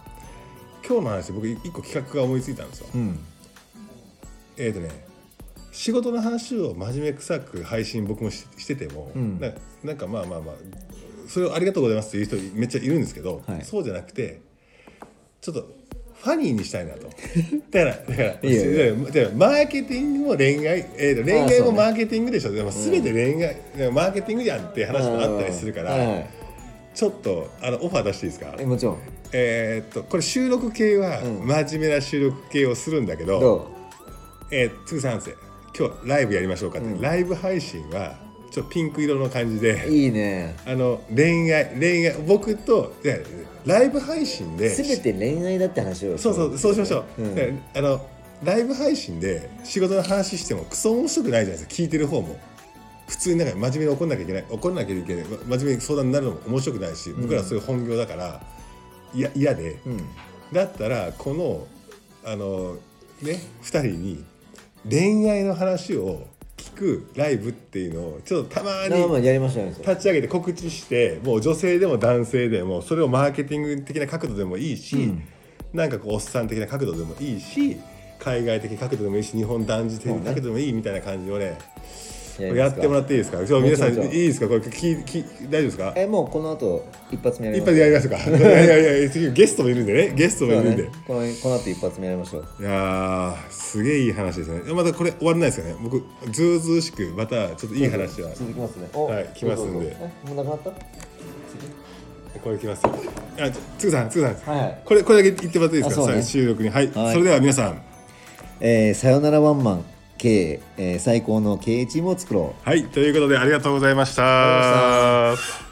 B: 今日の話で僕一個企画が思いついたんですよ。
A: うん。
B: えーとね仕事の話を真面目くさく配信僕もししてても、
A: うん。
B: ななんかまあまあまあそれをありがとうございますっていう人めっちゃいるんですけど、
A: はい。
B: そうじゃなくてちょっとファニーにしたいなと。だからだから
A: いやいや。
B: だからマーケティングも恋愛、えーと恋愛もマーケティングでしょ。でも全て恋愛、でもマーケティングじゃんって話もあったりするから、ちょっとあのオファー出していいですか？
A: えもちろん。
B: えーっとこれ収録系は
A: うん。
B: 真面目な収録系をするんだけど、
A: ど
B: えー、つぐさんせ今日ライブやりましょうかって、
A: うん。
B: ライブ配信はちょっとピンク色の感じ
A: う
B: で。
A: いいね。
B: あの恋愛恋愛僕といやライブ配信で。
A: 全て恋愛だって話を。
B: そうそうそうしましょう、
A: うん。
B: であのライブ配信で仕事の話してもクソ面白くないじゃないですか。聞いてる方も。普通になんか真面目に怒んなきゃいけない。怒んなきゃいけない。真面目に相談になるのも面白くないし僕らはそういう本業だからいや嫌で、
A: うん。
B: だったらこのあのね2人に恋愛の話を聞くライブっていうのをちょっとたまに
A: まあまあやりましたねそれ。
B: 立ち上げて告知してもう女性でも男性でもそれをマーケティング的な角度でもいいし、
A: うん。
B: なんかこうおっさん的な角度でもいいし海外的角度でもいいし日本男児的な角度でもいいみたいな感じをねやってもらっていいですか？今日皆さんいい。ですか？これ聞き聞大丈夫ですか？
A: えもうこの後一発目やり
B: 一
A: ます。
B: 発でやりましょうか。いやいやいや次ゲストもいるんでね。ゲストもいるんで、
A: そうね。このこの後一発目やりましょう。
B: いやーすげえいい話ですね。またこれ終わらないですかね？僕ずうずうしくまたちょっといい話は。
A: 続きますね。お
B: はい来ますんで。
A: もうなくなった？
B: これ来ますあつぐさんつぐさん。
A: はいはい。
B: これこれだけ言ってもらっていいですか？
A: ね。
B: さ収録に。はい、
A: はい。
B: それでは皆さん。
A: えー、さよならワンマン経営、えー最高の経営チームを作ろう。
B: はいということでありがとうございました